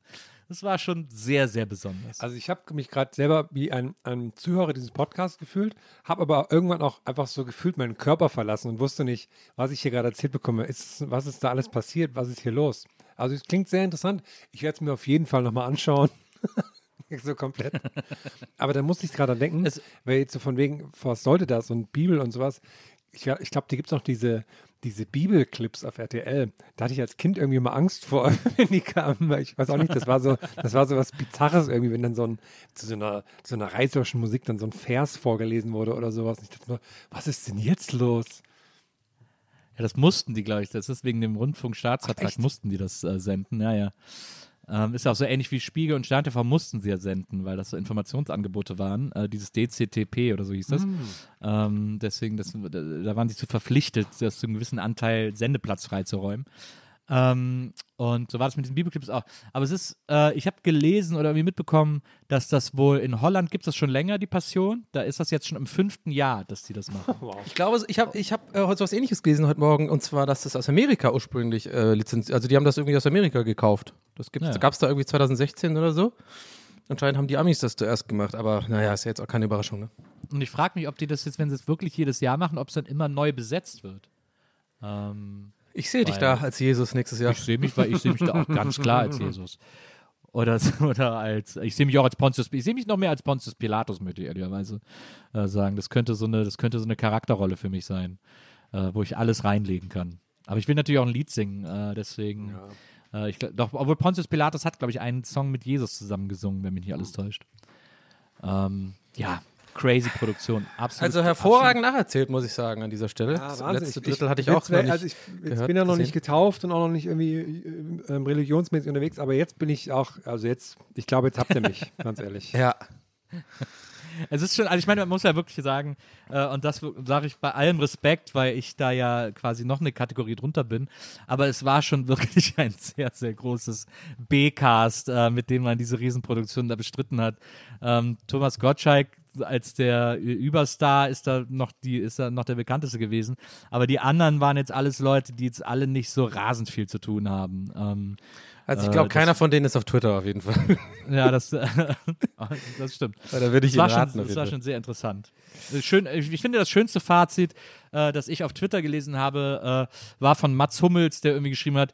Das war schon sehr, sehr besonders. Also ich habe mich gerade selber wie ein, ein Zuhörer dieses Podcasts gefühlt, habe aber irgendwann auch einfach so gefühlt meinen Körper verlassen und wusste nicht, was ich hier gerade erzählt bekomme. Ist, was ist da alles passiert? Was ist hier los? Also es klingt sehr interessant. Ich werde es mir auf jeden Fall nochmal anschauen. *laughs* so komplett. Aber da musste ich gerade denken, Es- weil jetzt so von wegen, was sollte das und Bibel und sowas. Ich, ich glaube, da gibt es noch diese, diese Bibelclips auf RTL. Da hatte ich als Kind irgendwie mal Angst vor, *laughs* wenn die kamen. Ich weiß auch nicht, das war so, das war so was Bizarres irgendwie, wenn dann so ein, zu so einer, zu einer reißerischen Musik dann so ein Vers vorgelesen wurde oder sowas. Und ich dachte nur, was ist denn jetzt los? Ja, das mussten die, glaube ich. Das ist wegen dem Rundfunkstaatsvertrag, mussten die das äh, senden. Ja, ja. Ähm, ist auch so ähnlich wie Spiegel und Stern TV mussten sie ja senden, weil das so Informationsangebote waren. Äh, dieses DCTP oder so hieß das. Ähm, deswegen, das, da da waren sie zu verpflichtet, das zu einem gewissen Anteil Sendeplatz freizuräumen. Ähm, und so war das mit diesen Bibelclips auch. Aber es ist, äh, ich habe gelesen oder irgendwie mitbekommen, dass das wohl in Holland gibt es das schon länger, die Passion. Da ist das jetzt schon im fünften Jahr, dass die das machen. *laughs* Ich glaube, ich habe ich hab, äh, heute was ähnliches gelesen heute Morgen und zwar, dass das aus Amerika ursprünglich äh, lizenziert, also die haben das irgendwie aus Amerika gekauft. Das Ja. gab es da irgendwie 2016 oder so. Anscheinend haben die Amis das zuerst gemacht, aber naja, ist ja jetzt auch keine Überraschung. Ne? Und ich frage mich, ob die das jetzt, wenn sie es wirklich jedes Jahr machen, ob es dann immer neu besetzt wird. Ähm, Ich sehe dich da als Jesus nächstes Jahr. Ich sehe mich, weil ich sehe mich da auch ganz klar als *laughs* Jesus. Oder, oder als, ich sehe mich auch als Pontius, ich sehe mich noch mehr als Pontius Pilatus, möchte ich ehrlicherweise äh, sagen. Das könnte so eine, das könnte so eine Charakterrolle für mich sein, äh, wo ich alles reinlegen kann. Aber ich will natürlich auch ein Lied singen, äh, deswegen. Äh, ich, doch, obwohl Pontius Pilatus hat, glaube ich, einen Song mit Jesus zusammen gesungen, wenn mich nicht alles täuscht. Ähm, ja, crazy Produktion. Absolut. Also hervorragend nacherzählt, muss ich sagen, an dieser Stelle. Ja, das Wahnsinn. letzte Ich- Drittel hatte ich auch noch nicht Also ich jetzt gehört, bin ja noch gesehen. nicht getauft und auch noch nicht irgendwie äh, ähm, religionsmäßig unterwegs, aber jetzt bin ich auch, also jetzt, ich glaube, jetzt habt ihr mich, *laughs* ganz ehrlich. Ja, *laughs* Es ist schon, also ich meine, man muss ja wirklich sagen, äh, und das sage ich bei allem Respekt, weil ich da ja quasi noch eine Kategorie drunter bin, aber es war schon *laughs* wirklich ein sehr, sehr großes B-Cast, äh, mit dem man diese Riesenproduktion da bestritten hat. Ähm, Thomas Gottschalk als der Überstar ist da noch die ist da noch der bekannteste gewesen, aber die anderen waren jetzt alles Leute, die jetzt alle nicht so rasend viel zu tun haben. Ähm, also ich Äh, glaube, das- keiner von denen ist auf Twitter auf jeden Fall. *laughs* ja, das, *laughs* das stimmt. da würde ich Das war, Ihnen schon, raten. auf das war schon sehr interessant. Äh, Schön, ich ich finde, das schönste Fazit, äh, das ich auf Twitter gelesen habe, äh, war von Mats Hummels, der irgendwie geschrieben hat,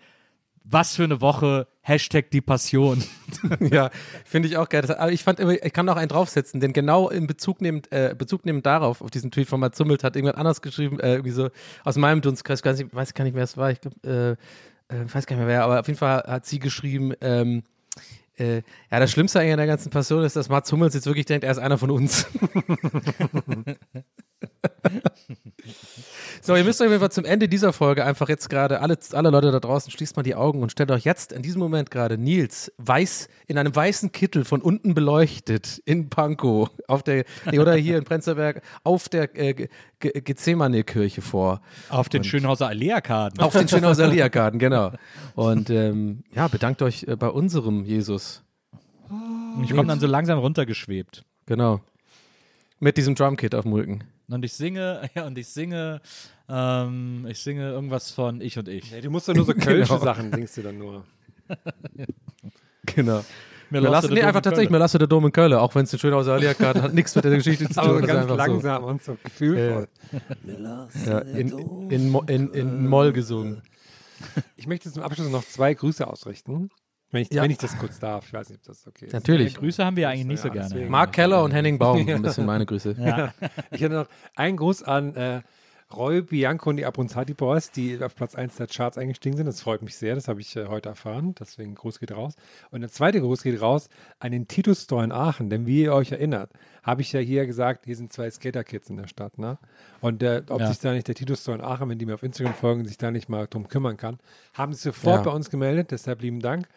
was für eine Woche, Hashtag die Passion. *laughs* Ja, finde ich auch geil. Das, aber ich fand immer, ich kann noch einen draufsetzen, denn genau in Bezug nehmend, äh, Bezug nehmend darauf, auf diesen Tweet von Mats Hummels, hat irgendjemand anders geschrieben, äh, irgendwie so aus meinem Dunstkreis, ich weiß, gar nicht, wer es war, ich glaube, äh, äh, weiß gar nicht mehr wer, aber auf jeden Fall hat sie geschrieben, ähm, äh, ja, das Schlimmste eigentlich an der ganzen Passion ist, dass Mats Hummels jetzt wirklich denkt, er ist einer von uns. *laughs* so, ihr müsst euch auf jeden Fall zum Ende dieser Folge einfach jetzt gerade, alle, alle Leute da draußen, schließt mal die Augen und stellt euch jetzt in diesem Moment gerade Nils weiß, in einem weißen Kittel von unten beleuchtet in Pankow auf der, nee, oder hier in Prenzlberg auf der äh, Ge- Ge- Gethsemane-Kirche vor. Auf den Schönhauser Alea-Karten. Auf den Schönhauser *laughs* Liagarten, genau. Und ähm, ja, bedankt euch äh, bei unserem Jesus. Ich komme dann so langsam runtergeschwebt. Genau. Mit diesem Drumkit auf dem Rücken. Und ich singe, *laughs* ja, und ich singe, ähm, ich singe irgendwas von Ich und Ich. Nee, du musst doch nur so *laughs* kölsche Genau. Sachen singst du dann nur. *laughs* Genau. Mir Mir lasse nee, Dom einfach in tatsächlich, Köln. mir lasse der Dom in Köln, auch wenn es den Schönhauser Liagarten hat, nichts mit der Geschichte zu tun. Aber ganz einfach langsam und so gefühlvoll. So. Ja, in, in, in, in Moll gesungen. Ich möchte zum Abschluss noch zwei Grüße ausrichten. Wenn ich, Ja. wenn ich das kurz darf. Ich weiß nicht, ob das okay ist. Natürlich. Grüße haben wir eigentlich nicht so Ja, gerne. Mark Keller und Henning Baum, *laughs* ein bisschen meine Grüße. Ja. Ich hätte noch einen Gruß an äh, Roy Bianco und die Abronzati Boys, die auf Platz 1 der Charts eingestiegen sind. Das freut mich sehr, das habe ich äh, heute erfahren. Deswegen Gruß geht raus. Und der zweite Gruß geht raus an den Titus Store in Aachen. Denn wie ihr euch erinnert, habe ich ja hier gesagt, hier sind zwei Skater-Kids in der Stadt. Ne? Und äh, ob Ja. sich da nicht der Titus Store in Aachen, wenn die mir auf Instagram folgen, sich da nicht mal drum kümmern kann, haben sie sofort Ja. bei uns gemeldet. Deshalb lieben Dank.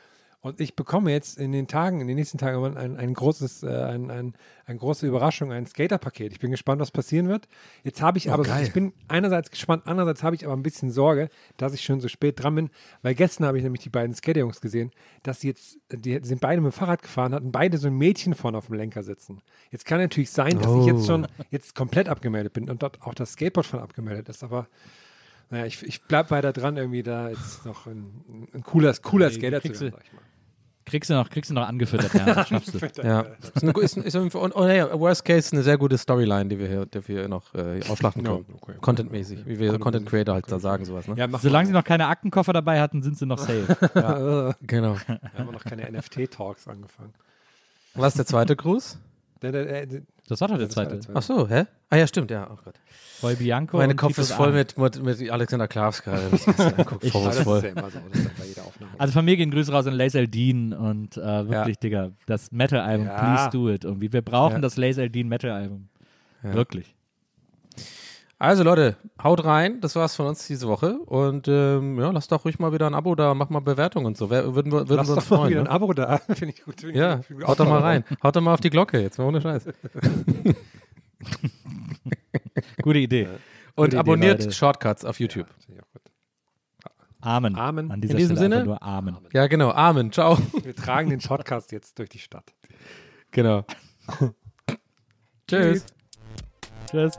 Und ich bekomme jetzt in den Tagen, in den nächsten Tagen ein, ein großes, äh, ein, ein, eine große Überraschung, ein Skaterpaket. Ich bin gespannt, was passieren wird. Jetzt habe ich aber, so, ich bin einerseits gespannt, andererseits habe ich aber ein bisschen Sorge, dass ich schon so spät dran bin, weil gestern habe ich nämlich die beiden Skaterjungs gesehen, dass sie jetzt, die sind beide mit dem Fahrrad gefahren, hatten beide so ein Mädchen vorne auf dem Lenker sitzen. Jetzt kann natürlich sein, dass ich jetzt schon jetzt komplett abgemeldet bin und dort auch das Skateboard von abgemeldet ist, aber naja, ich, ich bleibe weiter dran, irgendwie da jetzt noch ein, ein cooler, cooler Skater zu werden, sag ich mal. Kriegst du noch, kriegst du noch angefüttert, ja, das *laughs* schaffst du. Ja. Ist eine, ist, ist und, hey, Worst Case eine sehr gute Storyline, die wir hier, die wir hier noch äh, ausschlachten können. okay. Contentmäßig, wie wir Content- Content Creator halt da sagen, sowas. Ne? Ja, Solange sie noch keine Aktenkoffer dabei hatten, sind sie noch safe. *laughs* Genau. Wir haben noch keine NFT-Talks angefangen. Was ist der zweite Gruß? Der, der, der, der, Das war doch der zweite. der zweite. Ach so, hä? Ah ja, stimmt, ja. Oh Gott. Roy Bianco. Mein und Kopf Titus ist voll mit, mit, mit Alexander Klavs gerade. wenn ich das *laughs* angucke. Aber das ist ja immer so, das ist ja bei jeder Aufnahme. Also von mir gehen Grüße raus an Laser Dean und äh, wirklich, Digga, das Metal-Album, Ja. please do it. Irgendwie. Wir brauchen Ja. das Laser Dean Metal-Album. Ja. Wirklich. Also Leute, haut rein. Das war's von uns diese Woche. Und ähm, ja, lasst doch ruhig mal wieder ein Abo da, mach mal Bewertung und so. Wer, würden wir, würden Lass wir uns doch mal freuen. wieder ein Ne? Abo da. *laughs* Finde ich gut. Finde ich- Ja, ich haut doch mal rein. Haut doch mal auf die Glocke jetzt, mal ohne Scheiß. *laughs* Gute Idee. Und Idee, abonniert Leute. Shortcuts auf YouTube. Gut. Amen. Amen. An dieser In diesem Stelle Sinne? nur Amen. Ja, genau. Amen. Ciao. Wir tragen den Podcast jetzt durch die Stadt. genau. *laughs* Tschüss. Tschüss.